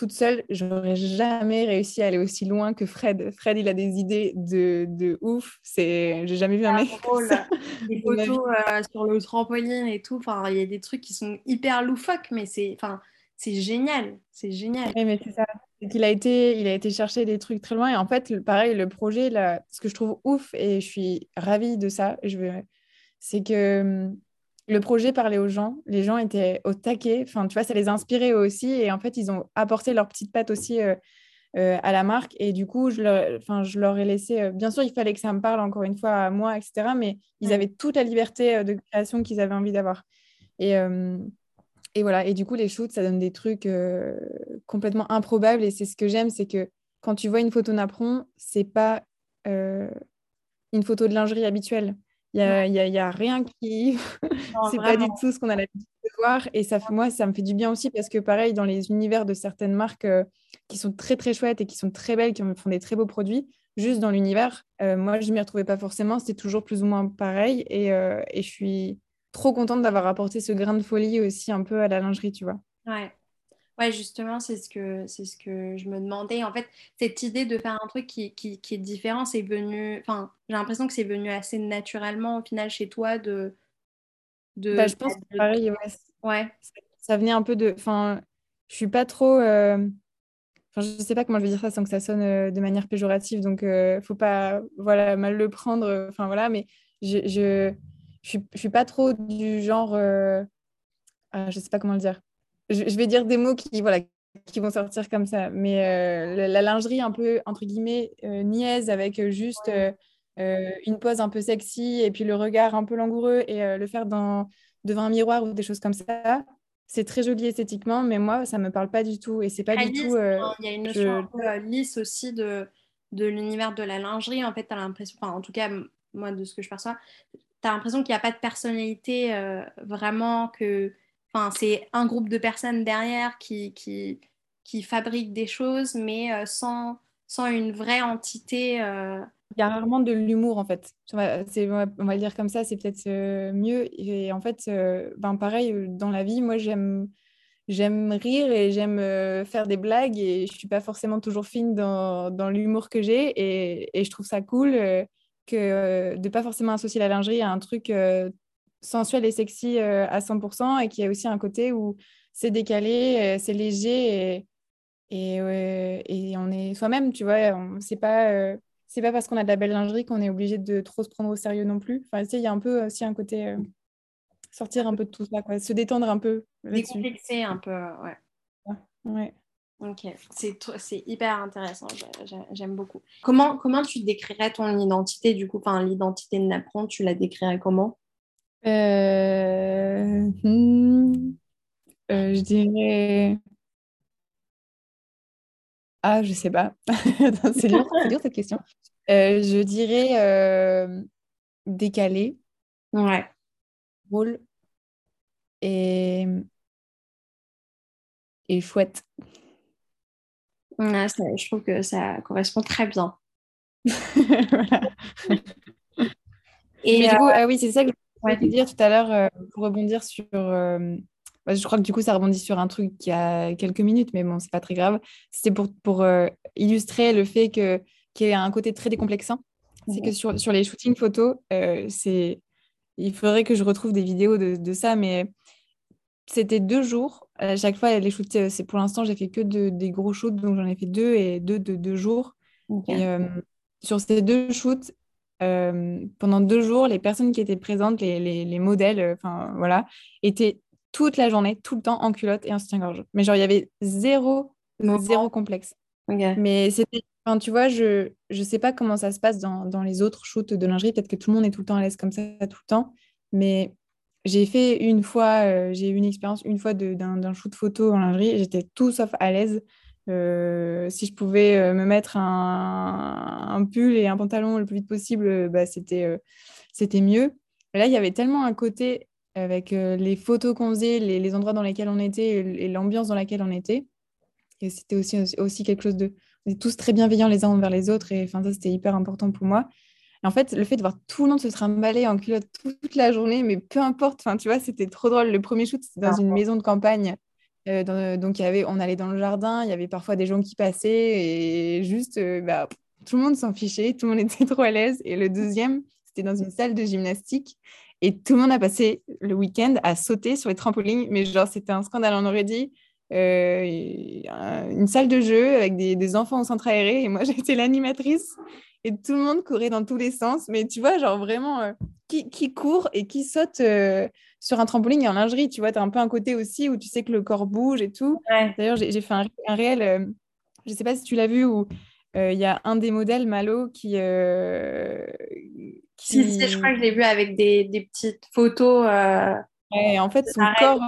Speaker 2: toute seule, j'aurais jamais réussi à aller aussi loin que Fred. Fred, il a des idées de, de ouf. C'est, j'ai jamais vu un mec.
Speaker 3: Des photos euh, sur le trampoline et tout. Enfin, il y a des trucs qui sont hyper loufoques, mais c'est, enfin, c'est génial. C'est génial.
Speaker 2: Oui, mais c'est ça. Il a été, il a été chercher des trucs très loin. Et en fait, pareil, le projet, là, ce que je trouve ouf et je suis ravie de ça, je veux, c'est que hum, le projet parlait aux gens, les gens étaient au taquet, enfin tu vois, ça les eux aussi et en fait ils ont apporté leur petite patte aussi euh, euh, à la marque et du coup je leur, enfin, je leur ai laissé, euh, bien sûr il fallait que ça me parle encore une fois à moi, etc. Mais ils avaient toute la liberté de création qu'ils avaient envie d'avoir. Et, et voilà, et du coup les shoots ça donne des trucs complètement improbables et c'est ce que j'aime, c'est que quand tu vois une photo napron, c'est pas une photo de lingerie habituelle. Il n'y a, y a, rien qui. c'est pas du tout ce qu'on a l'habitude de voir. Et ça, moi, ça me fait du bien aussi parce que, pareil, dans les univers de certaines marques euh, qui sont très, très chouettes et qui sont très belles, qui font des très beaux produits, juste dans l'univers, euh, moi, je ne m'y retrouvais pas forcément. C'était toujours plus ou moins pareil. Et, euh, et je suis trop contente d'avoir apporté ce grain de folie aussi un peu à la lingerie, tu vois.
Speaker 3: Ouais. Ouais, justement, c'est ce que c'est ce que je me demandais. En fait, cette idée de faire un truc qui, qui, qui est différent, c'est venu. Enfin, j'ai l'impression que c'est venu assez naturellement au final chez toi de.
Speaker 2: de bah, je pense que pareil, ouais. ouais. Ça, venait un peu de. Enfin, je suis pas trop. Euh... Enfin, je sais pas comment je vais dire ça sans que ça sonne euh, de manière péjorative, donc euh, faut pas voilà mal le prendre. Enfin voilà, mais je je, je suis, je suis pas trop du genre. Euh... Ah, je sais pas comment le dire je, vais dire des mots qui, voilà, qui vont sortir comme ça. Mais euh, la, lingerie un peu, entre guillemets, euh, niaise, avec juste euh, une pose un peu sexy et puis le regard un peu langoureux et le faire dans, devant un miroir ou des choses comme ça. C'est très joli esthétiquement, mais moi, ça ne me parle pas du tout. Et c'est pas du tout.
Speaker 3: Il y a une notion un peu lisse aussi de, de l'univers de la lingerie. En fait, tu as l'impression, enfin, en tout cas, moi, de ce que je perçois, tu as l'impression qu'il n'y a pas de personnalité vraiment, que Enfin, c'est un groupe de personnes derrière qui, qui, fabriquent des choses, mais euh, sans, sans une vraie entité. Euh.
Speaker 2: Il y a rarement de l'humour en fait. Va, on va le dire comme ça, c'est peut-être mieux. Et en fait, ben, pareil, dans la vie, moi j'aime j'aime rire et j'aime faire des blagues et je suis pas forcément toujours fine dans, l'humour que j'ai et, et, je trouve ça cool que de pas forcément associer la lingerie à un truc sensuel et sexy à 100% et qu'il y a aussi un côté où c'est décalé, c'est léger et, et, et, on est soi-même, tu vois. C'est pas c'est pas parce qu'on a de la belle lingerie qu'on est obligé de trop se prendre au sérieux non plus. Enfin, tu sais, il y a un peu aussi un côté sortir un peu de tout ça, quoi. se détendre un peu.
Speaker 3: Décomplexer un peu, ouais.
Speaker 2: Ouais.
Speaker 3: Ok, c'est hyper intéressant, j'aime beaucoup. Comment, comment tu décrirais ton identité du coup? Enfin, l'identité de Napron, tu la décrirais comment?
Speaker 2: Euh... Hmm, euh, Je dirais. Ah, je sais pas. c'est dur, dur, cette question. Euh, je dirais euh, décalé.
Speaker 3: Ouais
Speaker 2: drôle et, et chouette.
Speaker 3: je trouve que ça correspond très bien.
Speaker 2: Et du coup, ah oui, c'est ça que je voulais te dire tout à l'heure euh, pour rebondir sur. Euh, bah, je crois que du coup, ça rebondit sur un truc qui a quelques minutes, mais bon, c'est pas très grave. C'était pour, pour illustrer le fait que qu'il y a un côté très décomplexant. C'est que sur, sur les shootings photos, c'est il faudrait que je retrouve des vidéos de, ça, mais c'était deux jours. À chaque fois, les shoots, euh, c'est pour l'instant, j'ai fait que des gros shoots, donc j'en ai fait deux et deux de deux jours. Et euh, sur ces deux shoots, euh, pendant deux jours, les personnes qui étaient présentes, les, modèles, enfin voilà, étaient toute la journée, tout le temps en culotte et en soutien-gorge. Mais genre, il y avait zéro, zéro complexe. Mais c'était Enfin, tu vois, je ne sais pas comment ça se passe dans, dans, les autres shoots de lingerie. Peut-être que tout le monde est tout le temps à l'aise comme ça tout le temps. Mais j'ai fait une fois, euh, j'ai eu une expérience une fois d'un shoot photo en lingerie. J'étais tout sauf à l'aise. Euh, si je pouvais euh, me mettre un, un, pull et un pantalon le plus vite possible, bah, c'était c'était mieux. là, il y avait tellement un côté avec les photos qu'on faisait, les, les, endroits dans lesquels on était et l'ambiance dans laquelle on était. Et c'était aussi, aussi quelque chose de, on est tous très bienveillants les uns envers les autres. Et enfin, ça, c'était hyper important pour moi. Et en fait, le fait de voir tout le monde se trimballer en culotte toute la journée, mais peu importe, enfin, tu vois, c'était trop drôle. Le premier shoot, c'était dans une maison de campagne. Euh, donc, y avait, on allait dans le jardin, il y avait parfois des gens qui passaient et juste, euh, bah, tout le monde s'en fichait, tout le monde était trop à l'aise. Et le deuxième, c'était dans une salle de gymnastique. Et tout le monde a passé le week-end à sauter sur les trampolines. Mais genre, c'était un scandale. On aurait dit, euh, une salle de jeu avec des, enfants au centre aéré et moi j'étais l'animatrice et tout le monde courait dans tous les sens mais tu vois genre vraiment euh, qui, court et qui saute euh, sur un trampoline et en lingerie tu vois tu as un peu un côté aussi où tu sais que le corps bouge et tout d'ailleurs j'ai fait un, un réel je sais pas si tu l'as vu où il y a un des modèles Malo qui,
Speaker 3: qui... Si, je crois que je l'ai vu avec des, des petites photos
Speaker 2: Ouais, en fait, son corps,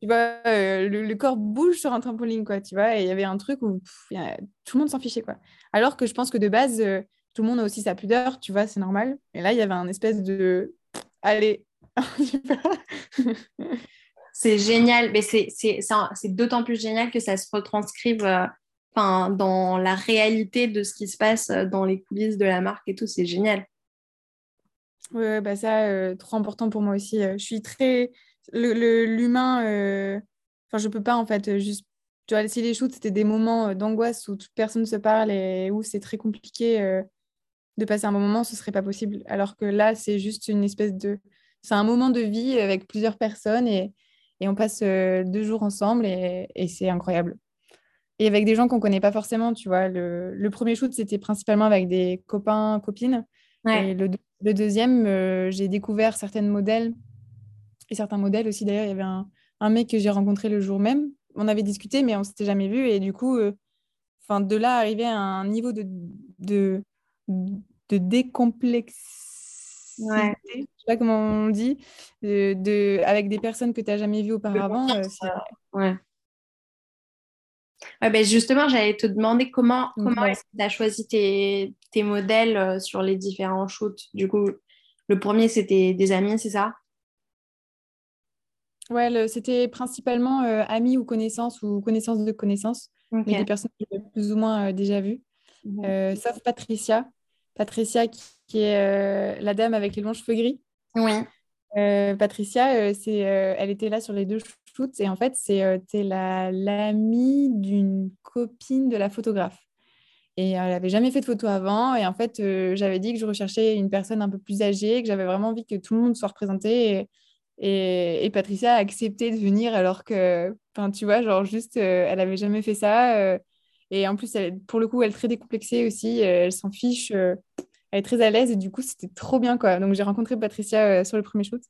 Speaker 2: tu vois, euh, le, corps bouge sur un trampoline, quoi, tu vois, et il y avait un truc où tout le monde s'en fichait, quoi. Alors que je pense que de base, euh, tout le monde a aussi sa pudeur, tu vois, c'est normal. Et là, il y avait un espèce de... Allez,
Speaker 3: C'est génial, mais c'est d'autant plus génial que ça se retranscrive euh, dans la réalité de ce qui se passe dans les coulisses de la marque et tout, c'est génial.
Speaker 2: Oui, bah ça, trop important pour moi aussi. je suis très l'humain, euh... enfin, je peux pas en fait juste. Tu vois, si les shoots, c'était des moments euh, d'angoisse où toute personne se parle et où c'est très compliqué euh, de passer un bon moment, ce serait pas possible. Alors que là, c'est juste une espèce de. C'est un moment de vie avec plusieurs personnes et, et on passe euh, deux jours ensemble et, et c'est incroyable. Et avec des gens qu'on connaît pas forcément, tu vois. Le, le premier shoot, c'était principalement avec des copains, copines. Et le, le deuxième, j'ai découvert certaines modèles et certains modèles aussi. D'ailleurs, il y avait un, un mec que j'ai rencontré le jour même. On avait discuté, mais on s'était jamais vu. Et du coup, euh, de là, arriver à un niveau de, de, de décomplexité, ouais. je sais pas comment on dit, de, de avec des personnes que tu n'as jamais vues auparavant. Euh,
Speaker 3: ouais. Ouais, ben justement, j'allais te demander comment, comment tu as choisi tes, tes modèles euh, sur les différents shoots? Du coup, le premier, c'était des amis, c'est ça?
Speaker 2: Ouais, c'était principalement amis ou connaissances ou connaissances de connaissances, mais des personnes que j'ai plus ou moins déjà vues. Mhm. sauf Patricia. Patricia qui, est la dame avec les longs cheveux gris.
Speaker 3: Oui.
Speaker 2: Patricia, c'est, elle était là sur les deux shoots et en fait, c'était l'amie d'une copine de la photographe. Et elle n'avait jamais fait de photo avant. Et en fait, j'avais dit que je recherchais une personne un peu plus âgée, que j'avais vraiment envie que tout le monde soit représenté. Et, et, Patricia a accepté de venir alors que, tu vois, genre juste, elle n'avait jamais fait ça. Et en plus, pour le coup, elle est très décomplexée aussi. elle s'en fiche. elle est très à l'aise. Et du coup, c'était trop bien, quoi. Donc, j'ai rencontré Patricia sur le premier shoot.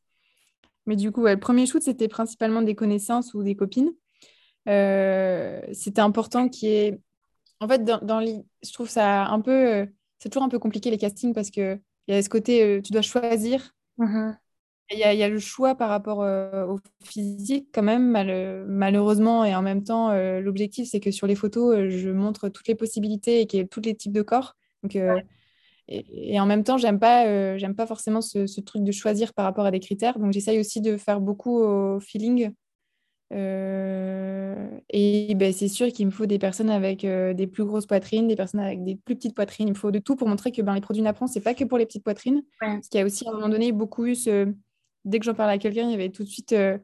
Speaker 2: Mais du coup, le premier shoot, c'était principalement des connaissances ou des copines. c'était important qu'il y ait en fait, dans, dans je trouve ça un peu. Euh, c'est toujours un peu compliqué les castings parce qu'il y a ce côté, euh, tu dois choisir.
Speaker 3: Mm-hmm.
Speaker 2: Il y, a, le choix par rapport euh, au physique, quand même, malheureusement. Et en même temps, l'objectif, c'est que sur les photos, je montre toutes les possibilités et qu'il y ait tous les types de corps. Donc, et, en même temps, j'aime pas, j'aime pas forcément ce, ce, truc de choisir par rapport à des critères. Donc, j'essaye aussi de faire beaucoup au feeling euh, et ben, c'est sûr qu'il me faut des personnes avec euh, des plus grosses poitrines, des personnes avec des plus petites poitrines. Il me faut de tout pour montrer que ben, les produits Napron, c'est pas que pour les petites poitrines. Parce qu'il y a aussi à un moment donné beaucoup eu ce... Dès que j'en parlais à quelqu'un, il y avait tout de suite, euh,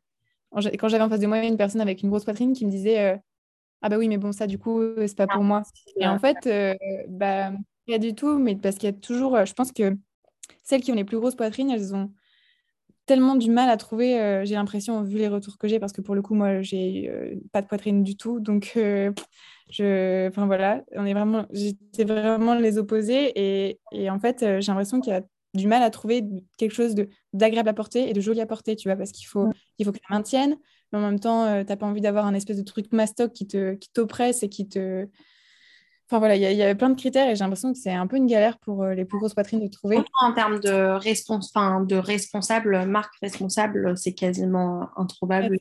Speaker 2: quand j'avais en face de moi une personne avec une grosse poitrine qui me disait Ah bah oui, mais bon, ça du coup, c'est pas pour moi. Et en fait, bah, pas du tout, mais parce qu'il y a toujours, je pense que celles qui ont les plus grosses poitrines, elles ont tellement du mal à trouver, euh, j'ai l'impression, vu les retours que j'ai, parce que pour le coup, moi, j'ai euh, pas de poitrine du tout. Donc, euh, je, enfin voilà, on est vraiment, j'étais vraiment les opposés. Et, et en fait, j'ai l'impression qu'il y a du mal à trouver quelque chose d'agréable à porter et de joli à porter, tu vois, parce qu'il faut, il faut que ça maintienne, mais en même temps, tu n'as pas envie d'avoir un espèce de truc mastoc qui te qui t'oppresse et qui te Enfin voilà, il y, avait plein de critères et j'ai l'impression que c'est un peu une galère pour euh, les plus grosses poitrines de trouver.
Speaker 3: En termes de, respons de responsable, marque responsable, c'est quasiment introuvable.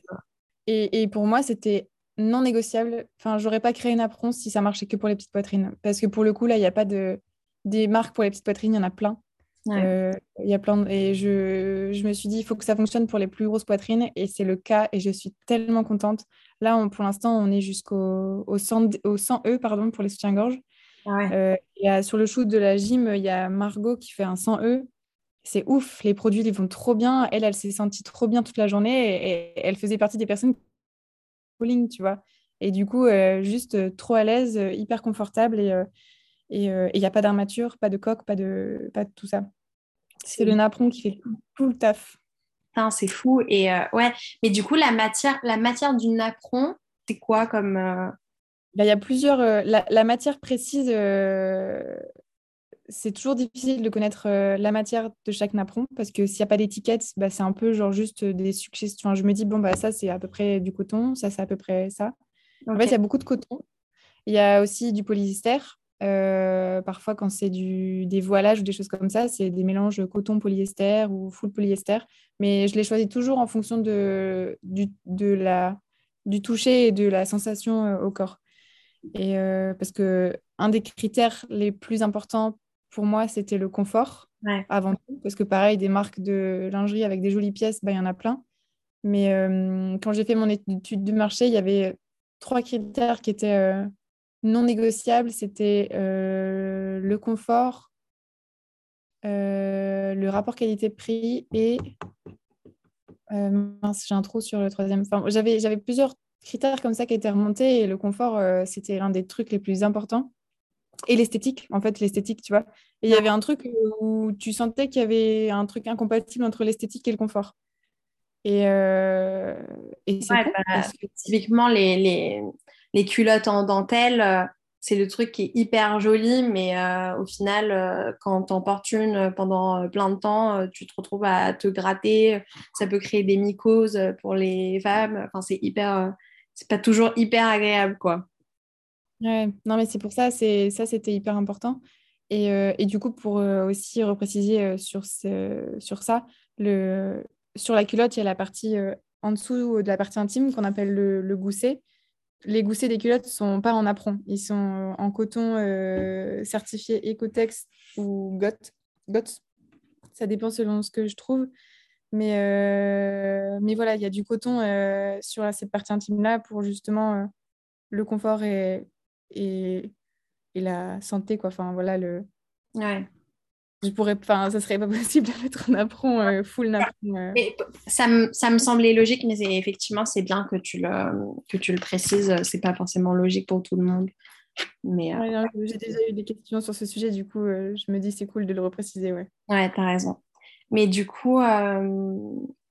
Speaker 2: Et, et pour moi, c'était non négociable. Enfin, j'aurais pas créé une apron si ça marchait que pour les petites poitrines. Parce que pour le coup, là, il n'y a pas de des marques pour les petites poitrines, il y en a plein. Euh, il y a plein Et je, je, me suis dit, il faut que ça fonctionne pour les plus grosses poitrines. Et c'est le cas. Et je suis tellement contente. Là, pour l'instant, on est jusqu'au au 100, au 100 E pardon, pour les soutiens-gorge.
Speaker 3: Ouais.
Speaker 2: Euh, sur le shoot de la gym, il y a Margot qui fait un 100 E. C'est ouf, les produits ils vont trop bien. Elle, elle s'est sentie trop bien toute la journée et, elle faisait partie des personnes tu vois. Et du coup, euh, juste trop à l'aise, hyper confortable et il n'y a pas d'armature, pas de coque, pas de, pas de tout ça. C'est le napron qui fait tout le taf
Speaker 3: c'est fou. Et euh, ouais, mais du coup, la matière, la matière du napperon, c'est quoi comme. Euh,
Speaker 2: bah, il y a plusieurs. Euh, la, matière précise, c'est toujours difficile de connaître la matière de chaque napperon parce que s'il n'y a pas d'étiquette, bah, c'est un peu genre juste des suggestions. Je me dis, bon, bah, ça, c'est à peu près du coton, ça, c'est à peu près ça. En fait, il y a beaucoup de coton. Il y a aussi du polyester. Euh, parfois, quand c'est des voilages ou des choses comme ça, c'est des mélanges coton-polyester ou full polyester. Mais je les choisis toujours en fonction de, du, de la, du toucher et de la sensation euh, au corps. Et euh, parce que un des critères les plus importants pour moi, c'était le confort avant tout. Parce que pareil, des marques de lingerie avec des jolies pièces, bah, il y en a plein. Mais quand j'ai fait mon étude de marché, il y avait trois critères qui étaient non négociable, c'était euh, le confort, euh, le rapport qualité-prix et... Euh, mince, j'ai un trou sur le troisième. Enfin, j'avais, j'avais plusieurs critères comme ça qui étaient remontés et le confort, c'était l'un des trucs les plus importants. Et l'esthétique, en fait, l'esthétique, tu vois. Et il y avait un truc où tu sentais qu'il y avait un truc incompatible entre l'esthétique et le confort. Et, et c'est
Speaker 3: bah, typiquement les, les, les culottes en dentelle, euh, c'est le truc qui est hyper joli, mais euh, au final, euh, quand t'en portes une pendant plein de temps, tu te retrouves à te gratter. Ça peut créer des mycoses pour les femmes. Enfin, c'est hyper, c'est pas toujours hyper agréable, quoi.
Speaker 2: Ouais, non, mais c'est pour ça, c'est ça, c'était hyper important. Et, et, du coup, pour aussi repréciser sur, ce, sur ça, le, sur la culotte, il y a la partie en dessous de la partie intime qu'on appelle le, le gousset les goussets des culottes sont pas en apron. Ils sont en coton euh, certifié Ecotex ou GOT. GOT. Ça dépend selon ce que je trouve. Mais, euh, mais voilà, il y a du coton euh, sur cette partie intime-là pour justement euh, le confort et, et, la santé. Quoi. Enfin, voilà, le... Je pourrais, enfin, ça serait pas possible de mettre un napperon full napperon.
Speaker 3: ça, me, ça me semblait logique, mais effectivement, c'est bien que tu le, que tu le précises. C'est pas forcément logique pour tout le monde. Mais
Speaker 2: j'ai déjà eu des questions sur ce sujet, du coup, je me dis c'est cool de le repréciser, ouais.
Speaker 3: Ouais, t'as raison. Mais du coup, euh,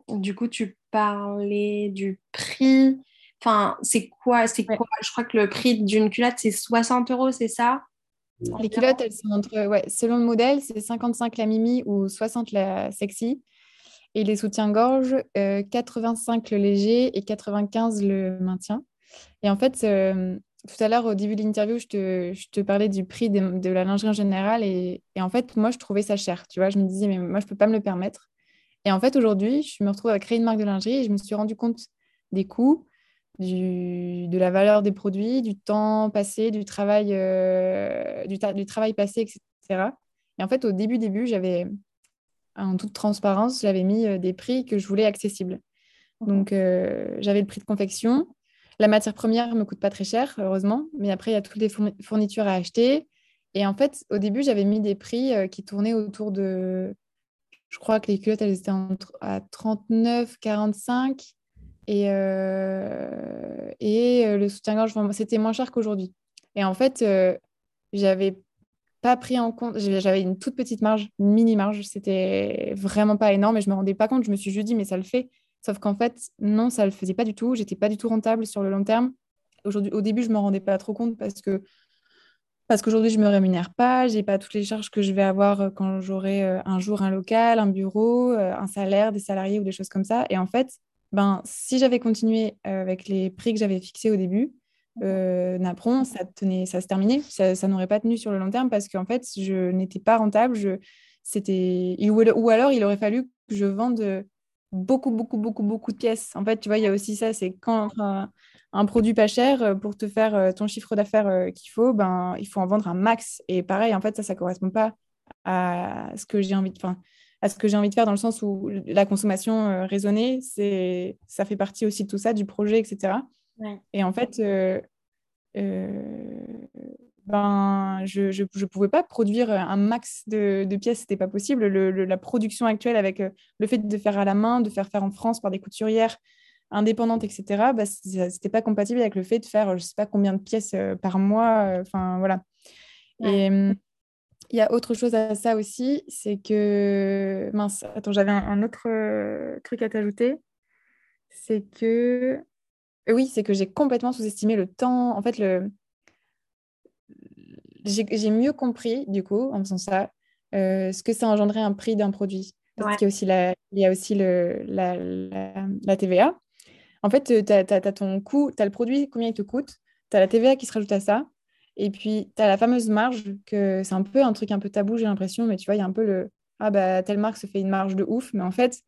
Speaker 3: du coup, tu parlais du prix. Enfin, c'est quoi, c'est quoi? Je crois que le prix d'une culotte, c'est 60 euros, c'est ça?
Speaker 2: Les culottes, elles sont entre, ouais, selon le modèle, c'est 55 la Mimi ou 60 la Sexy. Et les soutiens-gorge, 85 euh, le léger et 95 le maintien. Et en fait, euh, tout à l'heure, au début de l'interview, je te, je te, parlais du prix de, de, la lingerie en général. Et, et, en fait, moi, je trouvais ça cher. Tu vois, je me disais, mais moi, je ne peux pas me le permettre. Et en fait, aujourd'hui, je me retrouve à créer une marque de lingerie et je me suis rendu compte des coûts, du, de la valeur des produits, du temps passé, du travail, euh, du, du, travail passé, etc. Et en fait, au début, début, j'avais, en toute transparence, j'avais mis euh, des prix que je voulais accessibles. Donc, euh, j'avais le prix de confection, la matière première ne me coûte pas très cher, heureusement, mais après, il y a toutes les fournitures à acheter. Et en fait, au début, j'avais mis des prix qui tournaient autour de. Je crois que les culottes, elles étaient à 39, 45. Et, euh, et euh, le soutien-gorge, c'était moins cher qu'aujourd'hui. Et en fait, j'avais pas pris en compte, j'avais une toute petite marge, une mini marge, c'était vraiment pas énorme et je me rendais pas compte. Je me suis juste dit, mais ça le fait. Sauf qu'en fait, non, ça le faisait pas du tout. J'étais pas du tout rentable sur le long terme. Aujourd'hui, au début, je me rendais pas trop compte parce que parce qu'aujourd'hui, je me rémunère pas, j'ai pas toutes les charges que je vais avoir euh, quand j'aurai euh, un jour un local, un bureau, euh, un salaire, des salariés ou des choses comme ça. Et en fait, ben, si j'avais continué avec les prix que j'avais fixés au début, euh, Napron, ça, tenait, ça se terminait. Ça, n'aurait pas tenu sur le long terme parce qu'en fait, je n'étais pas rentable. C'était... Ou, alors, il aurait fallu que je vende beaucoup, beaucoup, beaucoup, beaucoup de pièces. En fait, tu vois, il y a aussi ça, c'est quand un, produit pas cher, euh, pour te faire euh, ton chiffre d'affaires euh, qu'il faut, ben, il faut en vendre un max. Et pareil, en fait, ça, ça correspond pas à ce que j'ai envie de, enfin, à ce que j'ai envie de faire dans le sens où la consommation raisonnée, c'est, ça fait partie aussi de tout ça, du projet, etc. Et en fait, ben, je ne pouvais pas produire un max de, de pièces, c'était pas possible. Le, la production actuelle avec euh, le fait de faire à la main, de faire faire en France par des couturières indépendantes, etc., bah, c'était pas compatible avec le fait de faire je sais pas combien de pièces euh, par mois. Euh, enfin, voilà. Et il y a autre chose à ça aussi, c'est que... Mince, attends, j'avais un, autre truc à t'ajouter. C'est que... Oui, c'est que j'ai complètement sous-estimé le temps. En fait, le j'ai mieux compris, du coup, en faisant ça, euh, ce que ça engendrait un prix d'un produit. Parce qu'il y a aussi, la, il y a aussi le, la, la, TVA. En fait, tu as, ton coût, tu as le produit, combien il te coûte, tu as la TVA qui se rajoute à ça, et puis tu as la fameuse marge, que c'est un peu un truc un peu tabou, j'ai l'impression, mais tu vois, il y a un peu le Ah, bah, telle marque se fait une marge de ouf, mais en fait,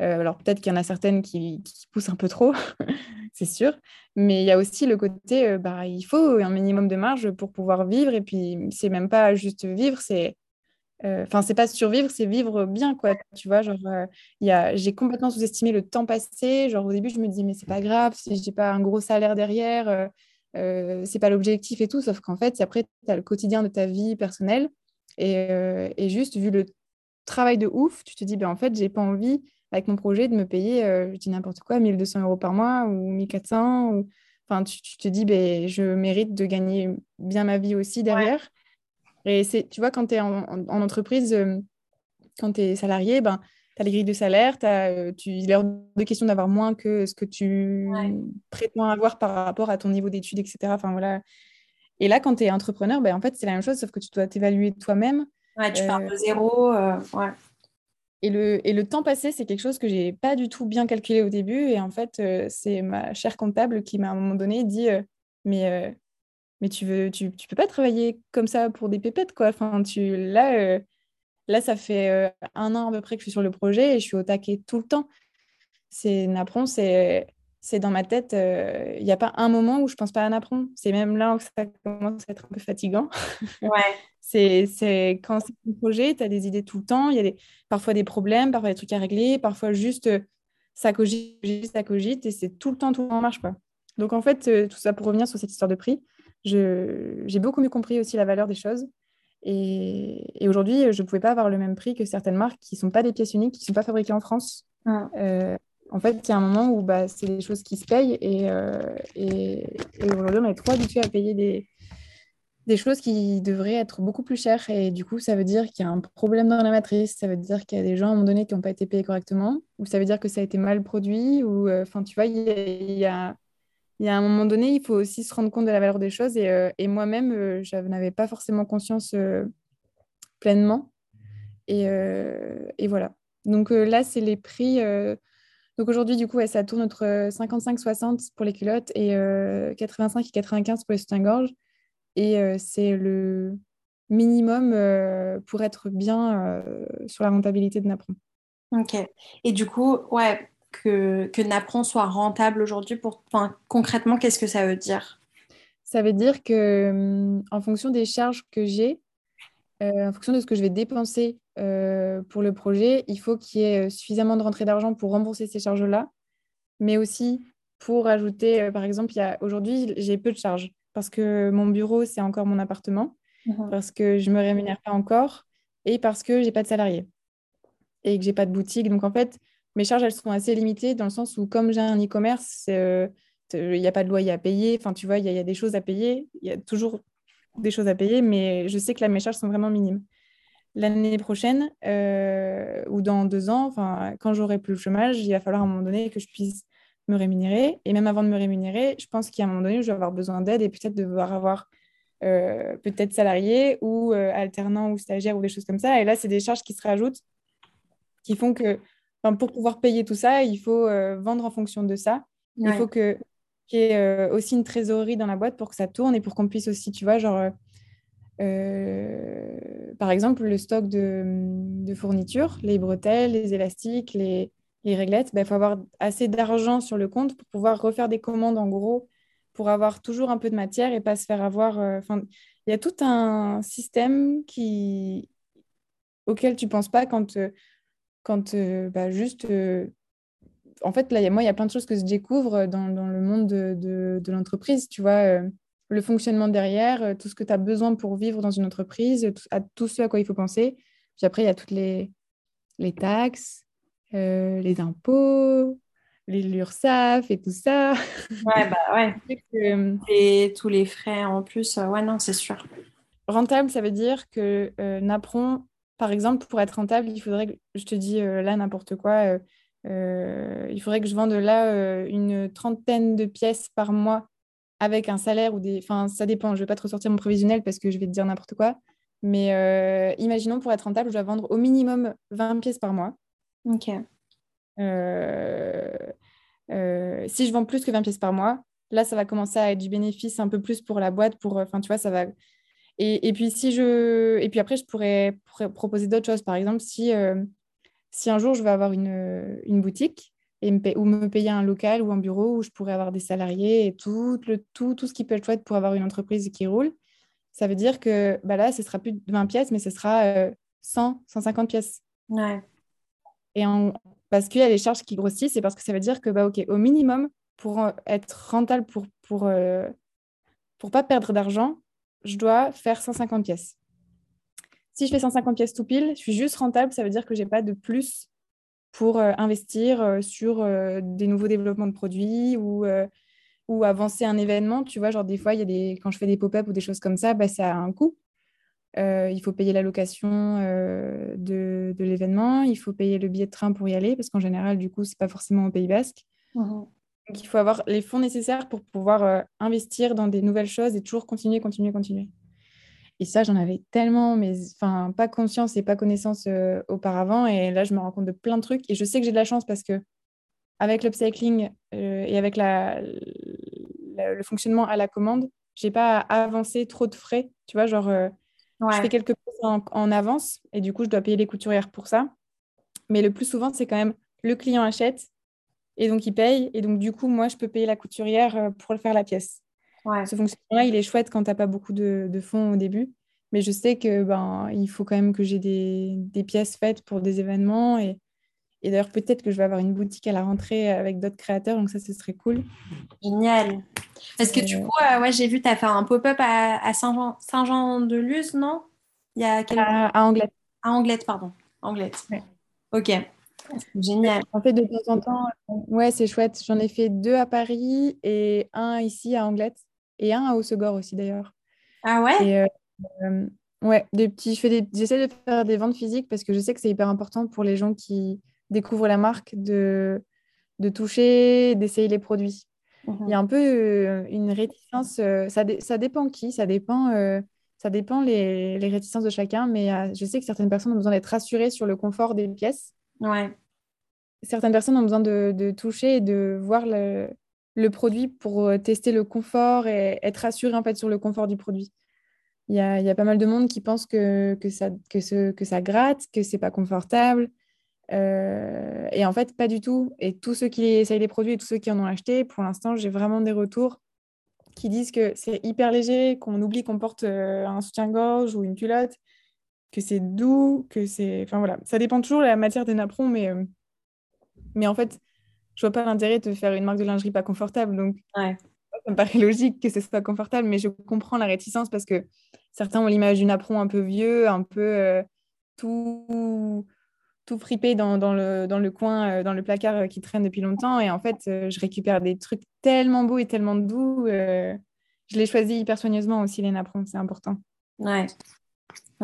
Speaker 2: euh, alors peut-être qu'il y en a certaines qui, poussent un peu trop, c'est sûr, mais il y a aussi le côté, euh, bah, il faut un minimum de marge pour pouvoir vivre, et puis c'est même pas juste vivre, c'est, euh, enfin c'est pas survivre, c'est vivre bien, quoi. Tu vois, genre, y j'ai complètement sous-estimé le temps passé. Genre au début, je me dis mais c'est pas grave si j'ai pas un gros salaire derrière, c'est pas l'objectif et tout, sauf qu'en fait après tu as le quotidien de ta vie personnelle et, et juste vu le travail de ouf, tu te dis ben en fait j'ai pas envie avec mon projet de me payer, euh, je dis n'importe quoi, 1200 euros par mois ou 1400. Ou... Enfin, tu, te dis, ben, je mérite de gagner bien ma vie aussi derrière. Et c'est, tu vois, quand tu es en, entreprise, euh, quand tu es salarié, ben, tu as les grilles de salaire, as, euh, tu, il est hors de question d'avoir moins que ce que tu prétends avoir par rapport à ton niveau d'études, etc. Enfin, voilà. Et là, quand tu es entrepreneur, ben, en fait, c'est la même chose, sauf que tu dois t'évaluer toi-même.
Speaker 3: Ouais, tu pars de zéro. ouais.
Speaker 2: Et le, et le temps passé, c'est quelque chose que j'ai pas du tout bien calculé au début. Et en fait, euh, c'est ma chère comptable qui m'a à un moment donné dit euh, Mais, euh, mais tu veux tu, tu, peux pas travailler comme ça pour des pépettes, quoi. Enfin, tu, là, là, ça fait un an à peu près que je suis sur le projet et je suis au taquet tout le temps. C'est Napron, c'est c'est dans ma tête, il n'y a pas un moment où je pense pas à Napron. C'est même là où ça commence à être un peu fatigant.
Speaker 3: Ouais.
Speaker 2: C'est quand c'est un projet, tu as des idées tout le temps, il y a des, parfois des problèmes, parfois des trucs à régler, parfois juste euh, ça cogite, ça cogite, et c'est tout le temps, tout le temps en marche. Quoi. Donc en fait, euh, tout ça pour revenir sur cette histoire de prix, j'ai beaucoup mieux compris aussi la valeur des choses. Et, et aujourd'hui, je ne pouvais pas avoir le même prix que certaines marques qui ne sont pas des pièces uniques, qui ne sont pas fabriquées en France. Euh, en fait, il y a un moment où bah, c'est des choses qui se payent et, et, et aujourd'hui, on est trop habitué à payer des, des choses qui devraient être beaucoup plus chères. Et du coup, ça veut dire qu'il y a un problème dans la matrice, ça veut dire qu'il y a des gens à un moment donné qui n'ont pas été payés correctement, ou ça veut dire que ça a été mal produit, ou euh, enfin, tu vois, il y, a, il y a un moment donné, il faut aussi se rendre compte de la valeur des choses. Et, euh, moi-même, euh, je n'avais pas forcément conscience pleinement. Et, voilà. Donc là, c'est les prix. Donc aujourd'hui, du coup, ça tourne entre 55-60 pour les culottes et 85 et 95 pour les soutiens-gorge et euh, c'est le minimum euh, pour être bien euh, sur la rentabilité de Napron.
Speaker 3: Ok. Et du coup, ouais, que, que Napron soit rentable aujourd'hui, pour... enfin, concrètement, qu'est-ce que ça veut dire?
Speaker 2: Ça veut dire que hum, en fonction des charges que j'ai, en fonction de ce que je vais dépenser pour le projet, il faut qu'il y ait suffisamment de rentrée d'argent pour rembourser ces charges-là, mais aussi pour ajouter, par exemple, aujourd'hui, j'ai peu de charges parce que mon bureau, c'est encore mon appartement, mhm. parce que je ne me rémunère pas encore et parce que je n'ai pas de salarié et que je n'ai pas de boutique. Donc, en fait, mes charges, elles sont assez limitées dans le sens où, comme j'ai un e-commerce, euh, il n'y a pas de loyer à payer. Enfin, tu vois, il y, a des choses à payer. Il y a toujours des choses à payer, mais je sais que là, mes charges sont vraiment minimes. L'année prochaine euh, ou dans deux ans, quand j'aurai plus le chômage, il va falloir à un moment donné que je puisse me rémunérer. Et même avant de me rémunérer, je pense qu'à un moment donné, je vais avoir besoin d'aide et peut-être devoir avoir euh, peut-être salarié ou euh, alternant ou stagiaire ou des choses comme ça. Et là, c'est des charges qui se rajoutent qui font que pour pouvoir payer tout ça, il faut euh, vendre en fonction de ça. Il faut que qu'il y ait aussi une trésorerie dans la boîte pour que ça tourne et pour qu'on puisse aussi, tu vois, genre, par exemple, le stock de, de fournitures, les bretelles, les élastiques, les, les réglettes, il bah, faut avoir assez d'argent sur le compte pour pouvoir refaire des commandes en gros, pour avoir toujours un peu de matière et pas se faire avoir. Euh, enfin, il y a tout un système qui auquel tu penses pas quand, euh, quand euh, bah, juste. en fait, là, moi, il y a plein de choses que je découvre dans, dans le monde de, de, l'entreprise. Tu vois, le fonctionnement derrière, tout ce que tu as besoin pour vivre dans une entreprise, tout, à tout ce à quoi il faut penser. Puis après, il y a toutes les, les taxes, euh, les impôts, les l'URSSAF et tout ça.
Speaker 3: Ouais, bah ouais. et tous les frais en plus, euh, ouais, non, c'est sûr.
Speaker 2: Rentable, ça veut dire que euh, Napron, par exemple, pour être rentable, il faudrait que, je te dis là n'importe quoi, il faudrait que je vende là une trentaine de pièces par mois avec un salaire ou des. Enfin, ça dépend, je ne vais pas te ressortir mon prévisionnel parce que je vais te dire n'importe quoi. Mais imaginons pour être rentable, je dois vendre au minimum 20 pièces par mois.
Speaker 3: Ok.
Speaker 2: Euh, euh, si je vends plus que 20 pièces par mois, là, ça va commencer à être du bénéfice un peu plus pour la boîte. Pour, enfin, tu vois, ça va. Et, et, puis si je, et puis après, je pourrais, proposer d'autres choses. Par exemple, si, euh, si un jour je veux avoir une, une boutique et me ou me payer un local ou un bureau où je pourrais avoir des salariés et tout, le, tout, tout ce qui peut être chouette pour avoir une entreprise qui roule, ça veut dire que bah là, ce sera plus de 20 pièces, mais ce sera 100, 150 pièces.
Speaker 3: Ouais.
Speaker 2: Et parce qu'il y a les charges qui grossissent, c'est parce que ça veut dire que, bah, OK, au minimum, pour euh, être rentable, pour pour, euh, pour pas perdre d'argent, je dois faire 150 pièces. Si je fais 150 pièces tout pile, je suis juste rentable, ça veut dire que j'ai pas de plus pour euh, investir sur des nouveaux développements de produits ou, ou avancer un événement. Tu vois, genre des fois, y a des... quand je fais des pop-up ou des choses comme ça, bah, ça a un coût. Euh, il faut payer la location euh, de, l'événement, il faut payer le billet de train pour y aller, parce qu'en général, du coup, ce n'est pas forcément au Pays Basque. Mhm. Donc, il faut avoir les fonds nécessaires pour pouvoir euh, investir dans des nouvelles choses et toujours continuer, continuer, continuer. Et ça, j'en avais tellement, mais enfin, pas conscience et pas connaissance auparavant. Et là, je me rends compte de plein de trucs. Et je sais que j'ai de la chance parce que avec l'upcycling et avec la, le fonctionnement à la commande, j'ai pas avancé trop de frais. Tu vois, genre, je fais quelques choses en, avance et du coup, je dois payer les couturières pour ça. Mais le plus souvent, c'est quand même le client achète et donc il paye. Et donc, du coup, moi, je peux payer la couturière euh, pour faire la pièce. Ce fonctionnement-là, il est chouette quand tu n'as pas beaucoup de, fonds au début. Mais je sais que ben, il faut quand même que j'ai des, des, pièces faites pour des événements. Et, et d'ailleurs, peut-être que je vais avoir une boutique à la rentrée avec d'autres créateurs. Donc ça, ce serait cool.
Speaker 3: Génial. Parce que du coup, euh, ouais, j'ai vu, tu as fait un pop-up à, à Saint-Jean-de-Luz, non?
Speaker 2: Il y a à, à Anglette.
Speaker 3: À Anglette, pardon. Anglette. Ok. Génial.
Speaker 2: En fait, de temps en temps, euh, ouais, c'est chouette. J'en ai fait deux à Paris et un ici à Anglette et un à Haussegor aussi d'ailleurs.
Speaker 3: Ah ouais?
Speaker 2: Euh, Ouais, des petits, je fais des, j'essaie de faire des ventes physiques parce que je sais que c'est hyper important pour les gens qui découvrent la marque de, de toucher, d'essayer les produits. Il y a mhm. un peu euh, une réticence, ça, ça dépend qui, ça dépend, ça dépend les, les, réticences de chacun, mais je sais que certaines personnes ont besoin d'être rassurées sur le confort des pièces.
Speaker 3: Ouais.
Speaker 2: Certaines personnes ont besoin de, toucher et de voir le, produit pour euh, tester le confort et être rassuré en fait sur le confort du produit. Il y a, pas mal de monde qui pense que, ça, que, ce, que ça gratte, que c'est pas confortable. Euh, et en fait, pas du tout. Et tous ceux qui essayent les produits et tous ceux qui en ont acheté, pour l'instant, j'ai vraiment des retours qui disent que c'est hyper léger, qu'on oublie qu'on porte euh, un soutien-gorge ou une culotte, que c'est doux, que c'est. Enfin voilà, ça dépend toujours de la matière des napperons, mais, euh, mais en fait, je vois pas l'intérêt de faire une marque de lingerie pas confortable. Donc,
Speaker 3: ça
Speaker 2: me paraît logique que ce soit confortable, mais je comprends la réticence parce que certains ont l'image du napperon un peu vieux, un peu euh, tout, tout fripé dans, dans, le, dans le coin, euh, dans le placard qui traîne depuis longtemps. Et en fait, je récupère des trucs tellement beaux et tellement doux. je les choisis hyper soigneusement aussi, les napperons, c'est important.
Speaker 3: Ouais,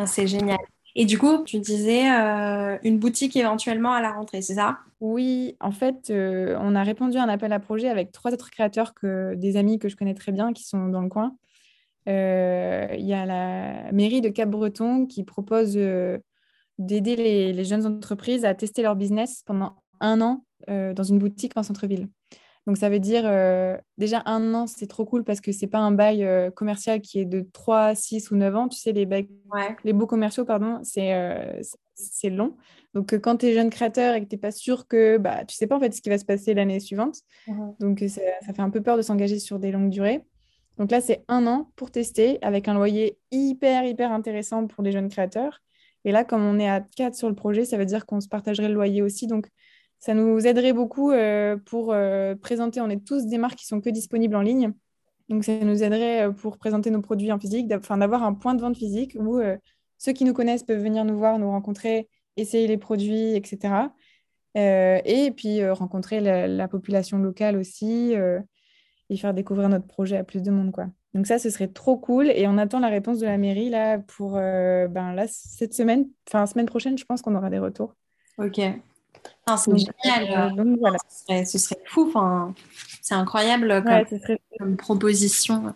Speaker 3: c'est génial. Et du coup, tu disais euh, une boutique éventuellement à la rentrée, c'est ça?
Speaker 2: Oui, en fait, euh, on a répondu à un appel à projet avec trois autres créateurs, que, des amis que je connais très bien qui sont dans le coin. Euh, il y a la mairie de Cap-Breton qui propose d'aider les, jeunes entreprises à tester leur business pendant un an dans une boutique en centre-ville. Donc, ça veut dire euh, déjà un an, c'est trop cool parce que c'est pas un bail euh, commercial qui est de 3, 6 ou 9 ans. Tu sais, les, bails, les beaux commerciaux, pardon, c'est euh, c'est long. Donc, quand tu es jeune créateur et que tu n'es pas sûr que bah, tu sais pas en fait ce qui va se passer l'année suivante. Mhm. Donc, ça, ça, fait un peu peur de s'engager sur des longues durées. Donc là, c'est un an pour tester avec un loyer hyper, hyper intéressant pour les jeunes créateurs. Et là, comme on est à 4 sur le projet, ça veut dire qu'on se partagerait le loyer aussi. Donc, ça nous aiderait beaucoup euh, pour euh, présenter. On est tous des marques qui sont que disponibles en ligne. Donc, ça nous aiderait euh, pour présenter nos produits en physique, d'avoir un point de vente physique où ceux qui nous connaissent peuvent venir nous voir, nous rencontrer, essayer les produits, etc. et puis rencontrer la, population locale aussi et faire découvrir notre projet à plus de monde. Quoi. Donc ça, ce serait trop cool. Et on attend la réponse de la mairie là pour ben, là, cette semaine, enfin semaine prochaine, je pense qu'on aura des retours.
Speaker 3: Ok c'est génial. Euh, ce, serait, fou. Enfin, c'est incroyable comme, proposition.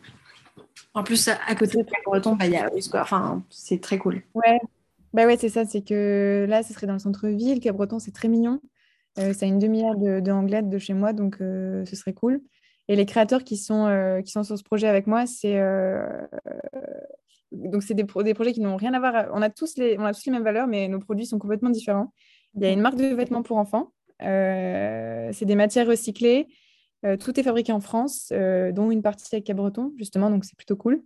Speaker 3: En plus, à côté de Breton, bah, il y a Enfin, c'est très cool.
Speaker 2: Ouais, bah ouais, c'est ça. C'est que là, ce serait dans le centre-ville. Cap-Breton, c'est très mignon. Euh, c'est une demi-heure de, de de chez moi, donc euh, ce serait cool. Et les créateurs qui sont, qui sont sur ce projet avec moi, c'est donc c'est des, des, projets qui n'ont rien à voir. On a tous les, on a tous les mêmes valeurs, mais nos produits sont complètement différents. Il y a une marque de vêtements pour enfants. Euh, c'est des matières recyclées. Euh, tout est fabriqué en France, euh, dont une partie avec Cabreton, justement, donc c'est plutôt cool.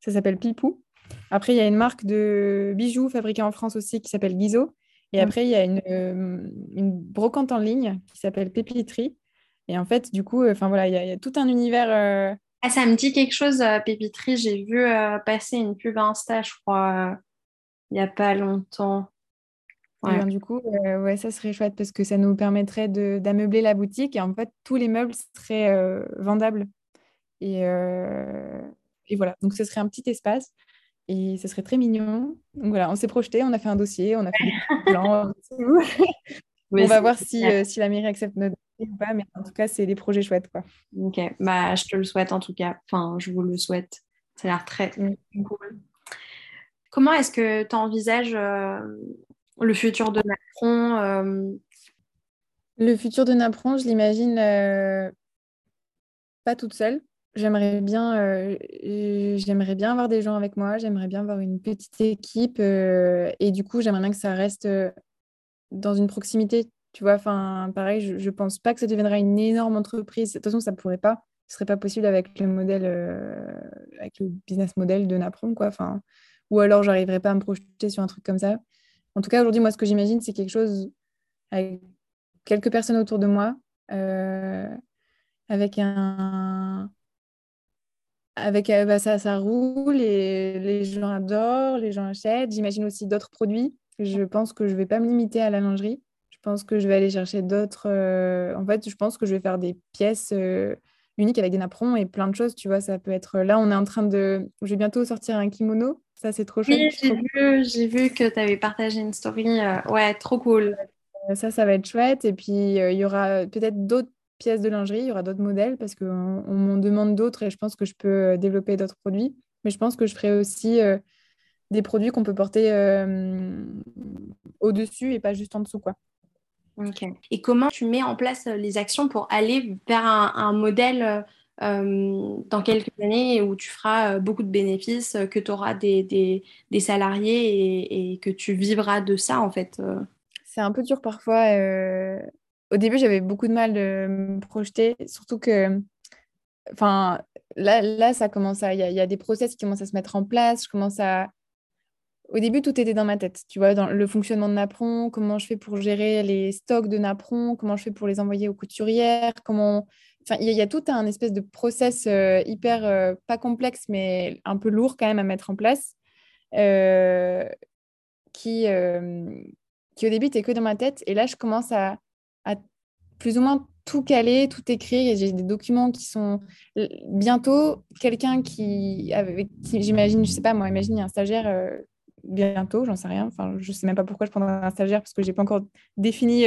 Speaker 2: Ça s'appelle Pipou. Après, il y a une marque de bijoux fabriquée en France aussi qui s'appelle Guizot. Et après, il y a une, une brocante en ligne qui s'appelle Pépiterie. Et en fait, du coup, enfin voilà, il y, a tout un univers.
Speaker 3: Ah, ça me dit quelque chose, Pépiterie. J'ai vu passer une pub Insta, je crois, il n'y a pas longtemps.
Speaker 2: Ben, du coup, euh, ouais, ça serait chouette parce que ça nous permettrait d'ameubler la boutique et en fait, tous les meubles seraient euh, vendables. Et, euh, et, voilà, donc ce serait un petit espace et ce serait très mignon. Donc voilà, on s'est projeté, on a fait un dossier, on a fait des plans. on va voir si, si, la mairie accepte notre dossier ou pas, mais en tout cas, c'est des projets chouettes. Quoi.
Speaker 3: Ok, bah, je te le souhaite en tout cas. Enfin, je vous le souhaite. Ça a l'air très, très mmh. cool. Comment est-ce que tu envisages le futur de Napron euh,
Speaker 2: Le futur de Napron, je l'imagine euh, pas toute seule. J'aimerais bien, euh, bien avoir des gens avec moi, j'aimerais bien avoir une petite équipe et du coup, j'aimerais bien que ça reste dans une proximité. Tu vois, enfin, pareil, je, ne pense pas que ça deviendra une énorme entreprise. De toute façon, ça pourrait pas, ce serait pas possible avec le modèle, avec le business model de Napron, quoi. Enfin, ou alors j'arriverai pas à me projeter sur un truc comme ça. En tout cas, aujourd'hui, moi, ce que j'imagine, c'est quelque chose avec quelques personnes autour de moi, euh, avec un. Avec, euh, bah, ça, ça roule et les gens adorent, les gens achètent. J'imagine aussi d'autres produits. Je pense que je ne vais pas me limiter à la lingerie. Je pense que je vais aller chercher d'autres. Euh, en fait, je pense que je vais faire des pièces uniques avec des napperons et plein de choses. Tu vois, ça peut être. Là, on est en train de. Je vais bientôt sortir un kimono. Ça, c'est trop chouette.
Speaker 3: Oui, j'ai vu, j'ai vu que tu avais partagé une story. ouais, trop cool.
Speaker 2: Ça, ça va être chouette. Et puis, il y aura peut-être d'autres pièces de lingerie, il y aura d'autres modèles parce qu'on on, m'en demande d'autres et je pense que je peux euh, développer d'autres produits. Mais je pense que je ferai aussi euh, des produits qu'on peut porter euh, au-dessus et pas juste en dessous. Quoi.
Speaker 3: Et comment tu mets en place les actions pour aller vers un, modèle dans quelques années où tu feras beaucoup de bénéfices, que tu auras des, des, salariés et, que tu vivras de ça en fait
Speaker 2: C'est un peu dur parfois au début, j'avais beaucoup de mal de me projeter, surtout que, enfin, là, là, ça commence à, il y, a des process qui commencent à se mettre en place. Je commence à, au début, tout était dans ma tête, tu vois, dans le fonctionnement de Napron, comment je fais pour gérer les stocks de Napron, comment je fais pour les envoyer aux couturières, comment, il y, a tout un espèce de process euh, hyper, euh, pas complexe, mais un peu lourd quand même à mettre en place, euh, qui, au début était que dans ma tête, et là, je commence à plus ou moins tout caler, tout écrire. J'ai des documents qui sont bientôt quelqu'un qui, j'imagine, je sais pas moi, imagine un stagiaire bientôt, j'en sais rien. Enfin, je sais même pas pourquoi je prendrai un stagiaire parce que j'ai pas encore défini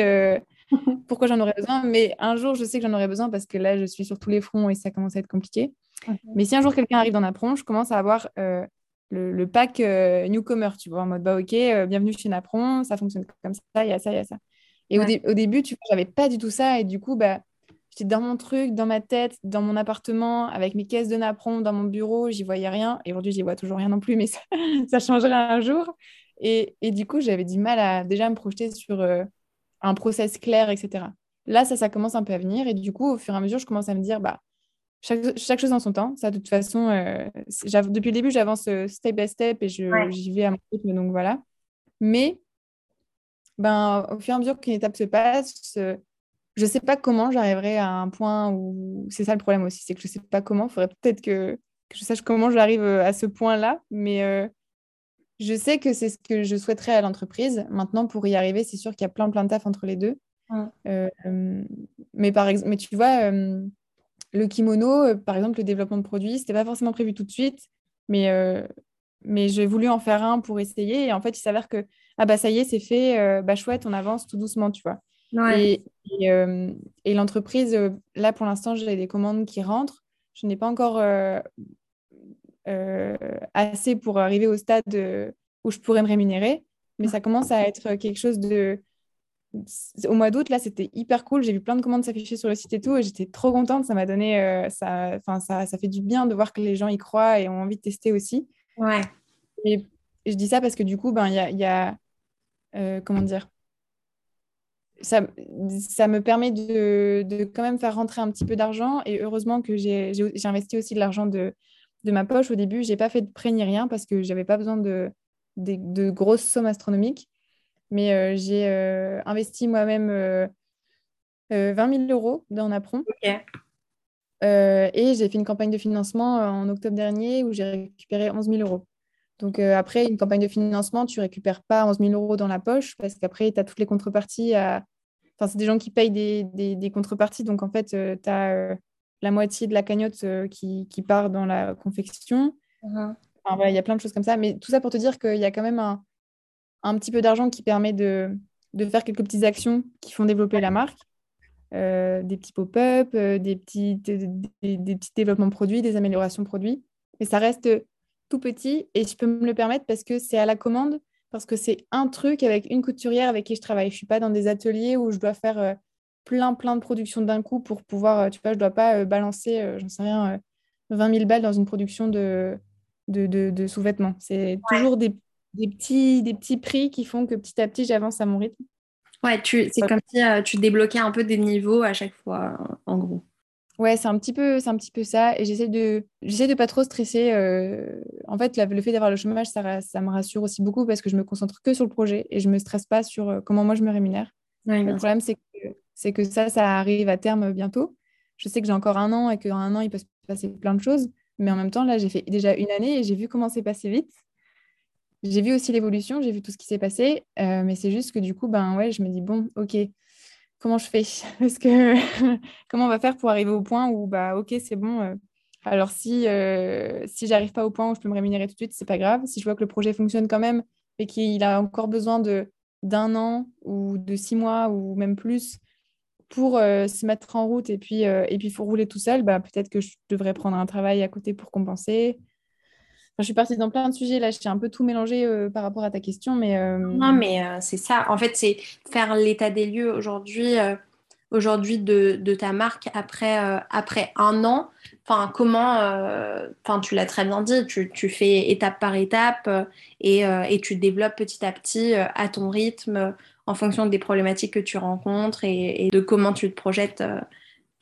Speaker 2: pourquoi j'en aurais besoin? Mais un jour, je sais que j'en aurais besoin parce que là, je suis sur tous les fronts et ça commence à être compliqué. Mais si un jour quelqu'un arrive dans Napron, je commence à avoir euh, le, pack newcomer, tu vois, en mode bah ok, bienvenue chez Napron, ça fonctionne comme ça, il y a ça, il y a ça. Et au, début, tu vois, j'avais pas du tout ça. Et du coup, bah, j'étais dans mon truc, dans ma tête, dans mon appartement, avec mes caisses de napron, dans mon bureau, j'y voyais rien. Et aujourd'hui, j'y vois toujours rien non plus, mais ça, ça changera un jour. Et, et du coup, j'avais du mal à déjà me projeter sur euh, un process clair, etc. Là, ça, ça commence un peu à venir. Et du coup, au fur et à mesure, je commence à me dire, bah, chaque, chaque chose en son temps. Ça, de toute façon, euh, depuis le début, j'avance euh, step by step et j'y vais à mon rythme. Donc voilà. Mais ben, au fur et à mesure qu'une étape se passe, euh, je ne sais pas comment j'arriverai à un point où c'est ça le problème aussi, c'est que je ne sais pas comment. Il faudrait peut-être que, que, je sache comment j'arrive à ce point-là, mais euh, je sais que c'est ce que je souhaiterais à l'entreprise. Maintenant, pour y arriver, c'est sûr qu'il y a plein plein de taf entre les deux. mais, par exemple, mais tu vois, le kimono, par exemple, le développement de produits, c'était pas forcément prévu tout de suite, mais mais j'ai voulu en faire un pour essayer. Et en fait, il s'avère que, ah bah ça y est, c'est fait, euh, bah chouette, on avance tout doucement, tu vois. Et, euh, et, l'entreprise, euh, là pour l'instant, j'ai des commandes qui rentrent. Je n'ai pas encore assez pour arriver au stade où je pourrais me rémunérer, mais ça commence à être quelque chose de. Au mois d'août, là, c'était hyper cool. J'ai vu plein de commandes s'afficher sur le site et tout, et j'étais trop contente. Ça m'a donné, ça, ça, ça fait du bien de voir que les gens y croient et ont envie de tester aussi.
Speaker 3: Ouais.
Speaker 2: Et je dis ça parce que du coup, ben, il y a, y a euh, comment dire, ça, ça me permet de, de, quand même faire rentrer un petit peu d'argent. Et heureusement que j'ai investi aussi de l'argent de, de ma poche au début. J'ai pas fait de prêt ni rien parce que j'avais pas besoin de, de, de, grosses sommes astronomiques. Mais euh, j'ai euh, investi moi-même 20 000 euros dans Napron. Euh, et j'ai fait une campagne de financement euh, en octobre dernier où j'ai récupéré 11 000 euros. Donc euh, après, une campagne de financement, tu récupères pas 11 000 euros dans la poche parce qu'après, tu as toutes les contreparties. À... Enfin, c'est des gens qui payent des, des, contreparties. Donc en fait, tu as la moitié de la cagnotte qui, qui, part dans la confection. Uh-huh. enfin, voilà, il y a plein de choses comme ça. Mais tout ça pour te dire qu'il y a quand même un, un petit peu d'argent qui permet de, de faire quelques petites actions qui font développer la marque. Euh, des petits pop-up, euh, des, petits, des, petits développements produits, des améliorations produits. Mais ça reste tout petit et je peux me le permettre parce que c'est à la commande, parce que c'est un truc avec une couturière avec qui je travaille. Je ne suis pas dans des ateliers où je dois faire euh, plein, plein de productions d'un coup pour pouvoir, tu vois, je ne dois pas balancer, j'en sais rien, 20 000 balles dans une production de, de, de, sous-vêtements. C'est toujours des, des, petits, des petits prix qui font que petit à petit, j'avance à mon rythme.
Speaker 3: Ouais, c'est comme si euh, tu débloquais un peu des niveaux à chaque fois, en gros.
Speaker 2: Ouais, c'est un petit peu, c'est un petit peu ça. Et j'essaie de, j'essaie de pas trop stresser. euh, En fait, la- le fait d'avoir le chômage, ça, ça me rassure aussi beaucoup parce que je me concentre que sur le projet et je me stresse pas sur euh, comment moi je me rémunère. Le problème, c'est que, c'est que ça, ça arrive à terme bientôt. Je sais que j'ai encore un an et qu'en un an, il peut se passer plein de choses. Mais en même temps, là, j'ai fait déjà une année et j'ai vu comment c'est passé vite. J'ai vu aussi l'évolution, j'ai vu tout ce qui s'est passé. euh, mais c'est juste que du coup, ben ouais, je me dis, bon, ok, comment je fais? Parce que comment on va faire pour arriver au point où, bah, ok, c'est bon. euh, alors, si, euh, si j'arrive pas au point où je peux me rémunérer tout de suite, c'est pas grave. Si je vois que le projet fonctionne quand même et qu'il a encore besoin de d'un an ou de six mois ou même plus pour euh, se mettre en route et puis euh, et puis faut rouler tout seul, bah, peut-être que je devrais prendre un travail à côté pour compenser. Je suis partie dans plein de sujets là, j'ai un peu tout mélangé euh, par rapport à ta question, mais euh,
Speaker 3: Non, mais euh, c'est ça. En fait, c'est faire l'état des lieux aujourd'hui, aujourd'hui de, de ta marque après, après un an. Enfin, comment, enfin, tu l'as très bien dit, tu, tu fais étape par étape et, et tu développes petit à petit à ton rythme en fonction des problématiques que tu rencontres et, et de comment tu te projettes, euh,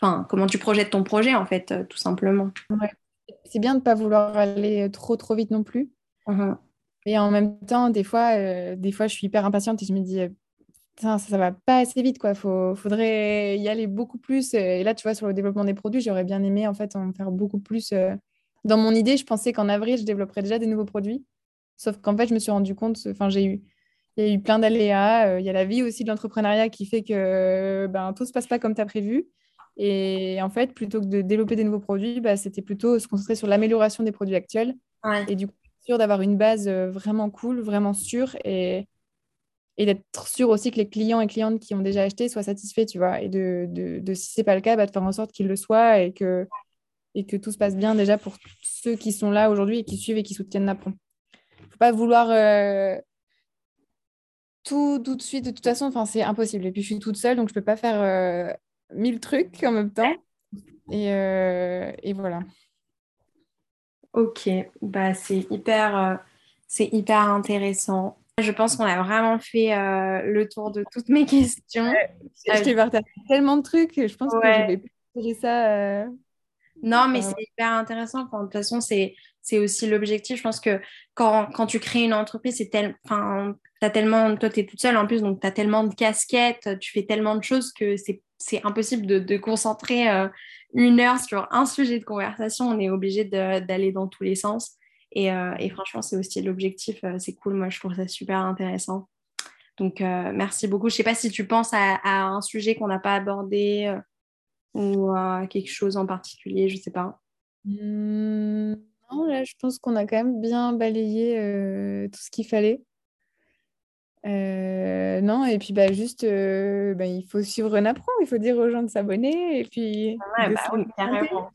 Speaker 3: enfin, comment tu projettes ton projet en fait, euh, tout simplement.
Speaker 2: ouais. C'est bien de ne pas vouloir aller trop trop vite non plus.
Speaker 3: Mhm.
Speaker 2: Et en même temps, des fois, euh, des fois, je suis hyper impatiente et je me dis, euh, ça, ça va pas assez vite, quoi. Faut, faudrait y aller beaucoup plus. Et là, tu vois, sur le développement des produits, j'aurais bien aimé en fait en faire beaucoup plus. euh. Dans mon idée, je pensais qu'en avril, je développerais déjà des nouveaux produits. Sauf qu'en fait, je me suis rendu compte, enfin, j'ai eu, il y a eu plein d'aléas. euh, Il y a la vie aussi de l'entrepreneuriat qui fait que ben, tout se passe pas comme tu as prévu. Et en fait, plutôt que de développer des nouveaux produits, bah, c'était plutôt se concentrer sur l'amélioration des produits actuels.
Speaker 3: Ouais.
Speaker 2: Et du coup, sûr d'avoir une base euh, vraiment cool, vraiment sûre et, et d'être sûr aussi que les clients et clientes qui ont déjà acheté soient satisfaits, tu vois. Et de, de, de si c'est pas le cas, bah, de faire en sorte qu'ils le soient et que, et que tout se passe bien déjà pour ceux qui sont là aujourd'hui et qui suivent et qui soutiennent Napron. Faut pas vouloir euh, tout tout de suite. De toute façon, enfin, c'est impossible. Et puis, je suis toute seule, donc je peux pas faire euh, mille trucs en même temps. Et, euh, et voilà.
Speaker 3: Ok, bah c'est hyper, euh, c'est hyper intéressant. Je pense qu'on a vraiment fait euh, le tour de toutes mes questions.
Speaker 2: Je t'ai partagé tellement de trucs, je pense que je vais partager ça. euh,
Speaker 3: Non, mais c'est hyper intéressant. Enfin, de toute façon, c'est, c'est aussi l'objectif. Je pense que quand, tu crées une entreprise, c'est tel, tellement, toi, tu es toute seule en plus, donc tu as tellement de casquettes, tu fais tellement de choses que c'est, impossible de, concentrer euh, une heure sur un sujet de conversation. On est obligé d'aller dans tous les sens. Et, euh, et franchement, c'est aussi l'objectif. Euh, C'est cool. Moi, je trouve ça super intéressant. Donc, merci beaucoup. Je sais pas si tu penses à, un sujet qu'on n'a pas abordé ou à quelque chose en particulier, je sais pas.
Speaker 2: hmm, non, là, je pense qu'on a quand même bien balayé euh, tout ce qu'il fallait. Euh, non, et puis bah, juste, euh, bah, il faut suivre Napron, il faut dire aux gens de s'abonner et puis
Speaker 3: Ouais,
Speaker 2: de
Speaker 3: bah oui, carrément.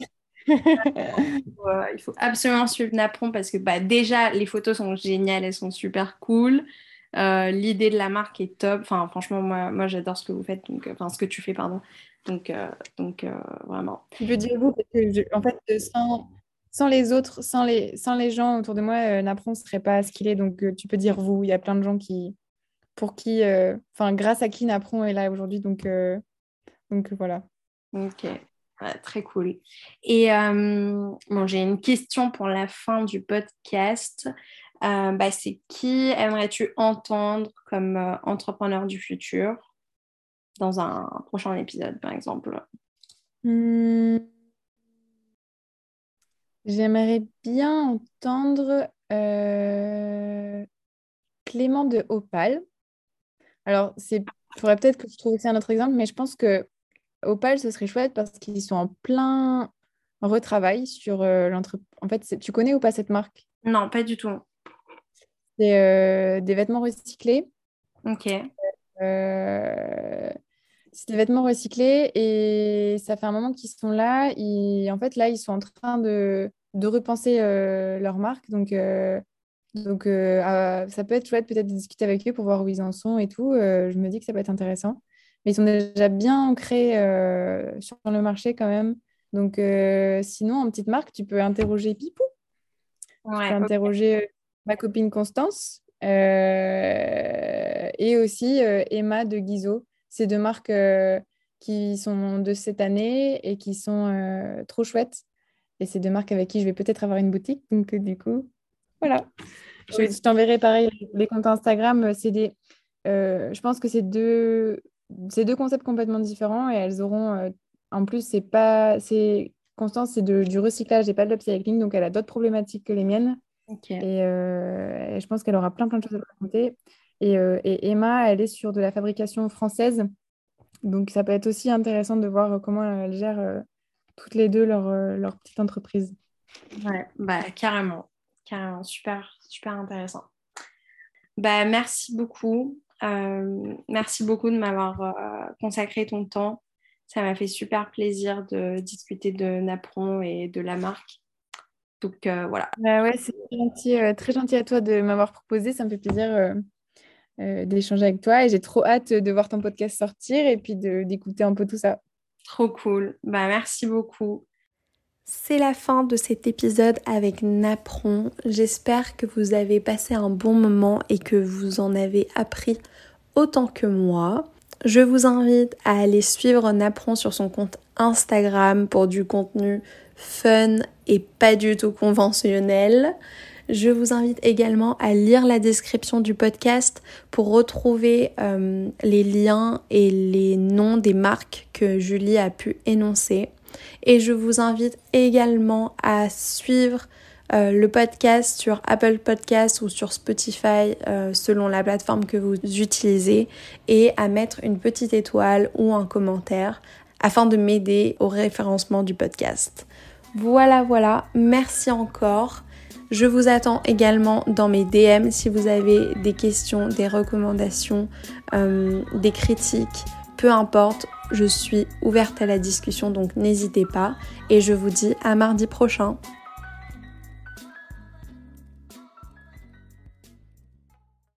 Speaker 3: Ouais, il faut absolument suivre Napron parce que bah, déjà, les photos sont géniales, elles sont super cool. Euh, l'idée de la marque est top. Enfin, franchement, moi, moi j'adore ce que vous faites, donc, euh, enfin, ce que tu fais, pardon. Donc, euh, donc euh, vraiment.
Speaker 2: Je peux dire vous parce que je- en fait, euh, sans, sans les autres, sans les, sans les gens autour de moi, euh, Napron ne serait pas ce qu'il est. Donc, euh, tu peux dire vous. Il y a plein de gens qui, pour qui, euh, enfin, grâce à qui Napron est là aujourd'hui. Donc, euh, donc voilà.
Speaker 3: Ok, très cool. Et bon, j'ai une question pour la fin du podcast. Bah, c'est qui aimerais-tu entendre comme entrepreneur du futur dans un prochain épisode, par exemple?
Speaker 2: Hmm, j'aimerais bien entendre euh, Clément de Opal. Alors, il faudrait peut-être que je trouve aussi un autre exemple, mais je pense que Opal, ce serait chouette parce qu'ils sont en plein retravail sur euh, l'entreprise. En fait, tu connais ou pas cette marque?
Speaker 3: Non, pas du tout.
Speaker 2: C'est euh, des vêtements recyclés.
Speaker 3: Ok.
Speaker 2: Euh, c'est des vêtements recyclés et ça fait un moment qu'ils sont là. Et en fait, là, ils sont en train de, de repenser euh, leur marque. Donc, euh, donc euh, euh, ça peut être chouette peut-être de discuter avec eux pour voir où ils en sont et tout. Je me dis que ça peut être intéressant. Mais ils sont déjà bien ancrés sur le marché quand même. Donc, sinon, en petite marque, tu peux interroger Pipou. Tu peux
Speaker 3: Ouais, ok.
Speaker 2: interroger ma copine Constance et aussi Emma de Guizot. C'est deux marques euh, qui sont de cette année et qui sont trop chouettes. Et c'est deux marques avec qui je vais peut-être avoir une boutique. Donc, du coup, voilà. Je, t'enverrai pareil les comptes Instagram. C'est des, je pense que c'est deux, deux concepts complètement différents et elles auront. en plus, c'est pas. c'est Constance, c'est du recyclage et pas de l'upcycling, donc elle a d'autres problématiques que les miennes. Euh, et, je pense qu'elle aura plein, plein de choses à raconter. Et, euh, et, Emma, elle est sur de la fabrication française. Donc, ça peut être aussi intéressant de voir comment elles gèrent euh, toutes les deux leur, leur petite entreprise.
Speaker 1: Ouais, bah, carrément. Carrément. Super, super intéressant. Bah, merci beaucoup. merci beaucoup de m'avoir consacré ton temps. Ça m'a fait super plaisir de discuter de Napron et de la marque. Donc euh, voilà.
Speaker 2: Bah ouais, c'est gentil, euh, très gentil à toi de m'avoir proposé. Ça me fait plaisir euh, d'échanger avec toi et j'ai trop hâte de voir ton podcast sortir et puis d'écouter un peu tout ça.
Speaker 1: Trop cool. Bah, merci beaucoup. C'est la fin de cet épisode avec Napron. J'espère que vous avez passé un bon moment et que vous en avez appris autant que moi. Je vous invite à aller suivre Napron sur son compte Instagram pour du contenu fun et pas du tout conventionnel. Je vous invite également à lire la description du podcast pour retrouver euh, les liens et les noms des marques que Julie a pu énoncer. Et je vous invite également à suivre euh, le podcast sur Apple Podcast ou sur Spotify euh, selon la plateforme que vous utilisez et à mettre une petite étoile ou un commentaire afin de m'aider au référencement du podcast. Voilà, voilà, merci encore. Je vous attends également dans mes DM si vous avez des questions, des recommandations, euh, des critiques, peu importe, je suis ouverte à la discussion donc n'hésitez pas et je vous dis à mardi prochain.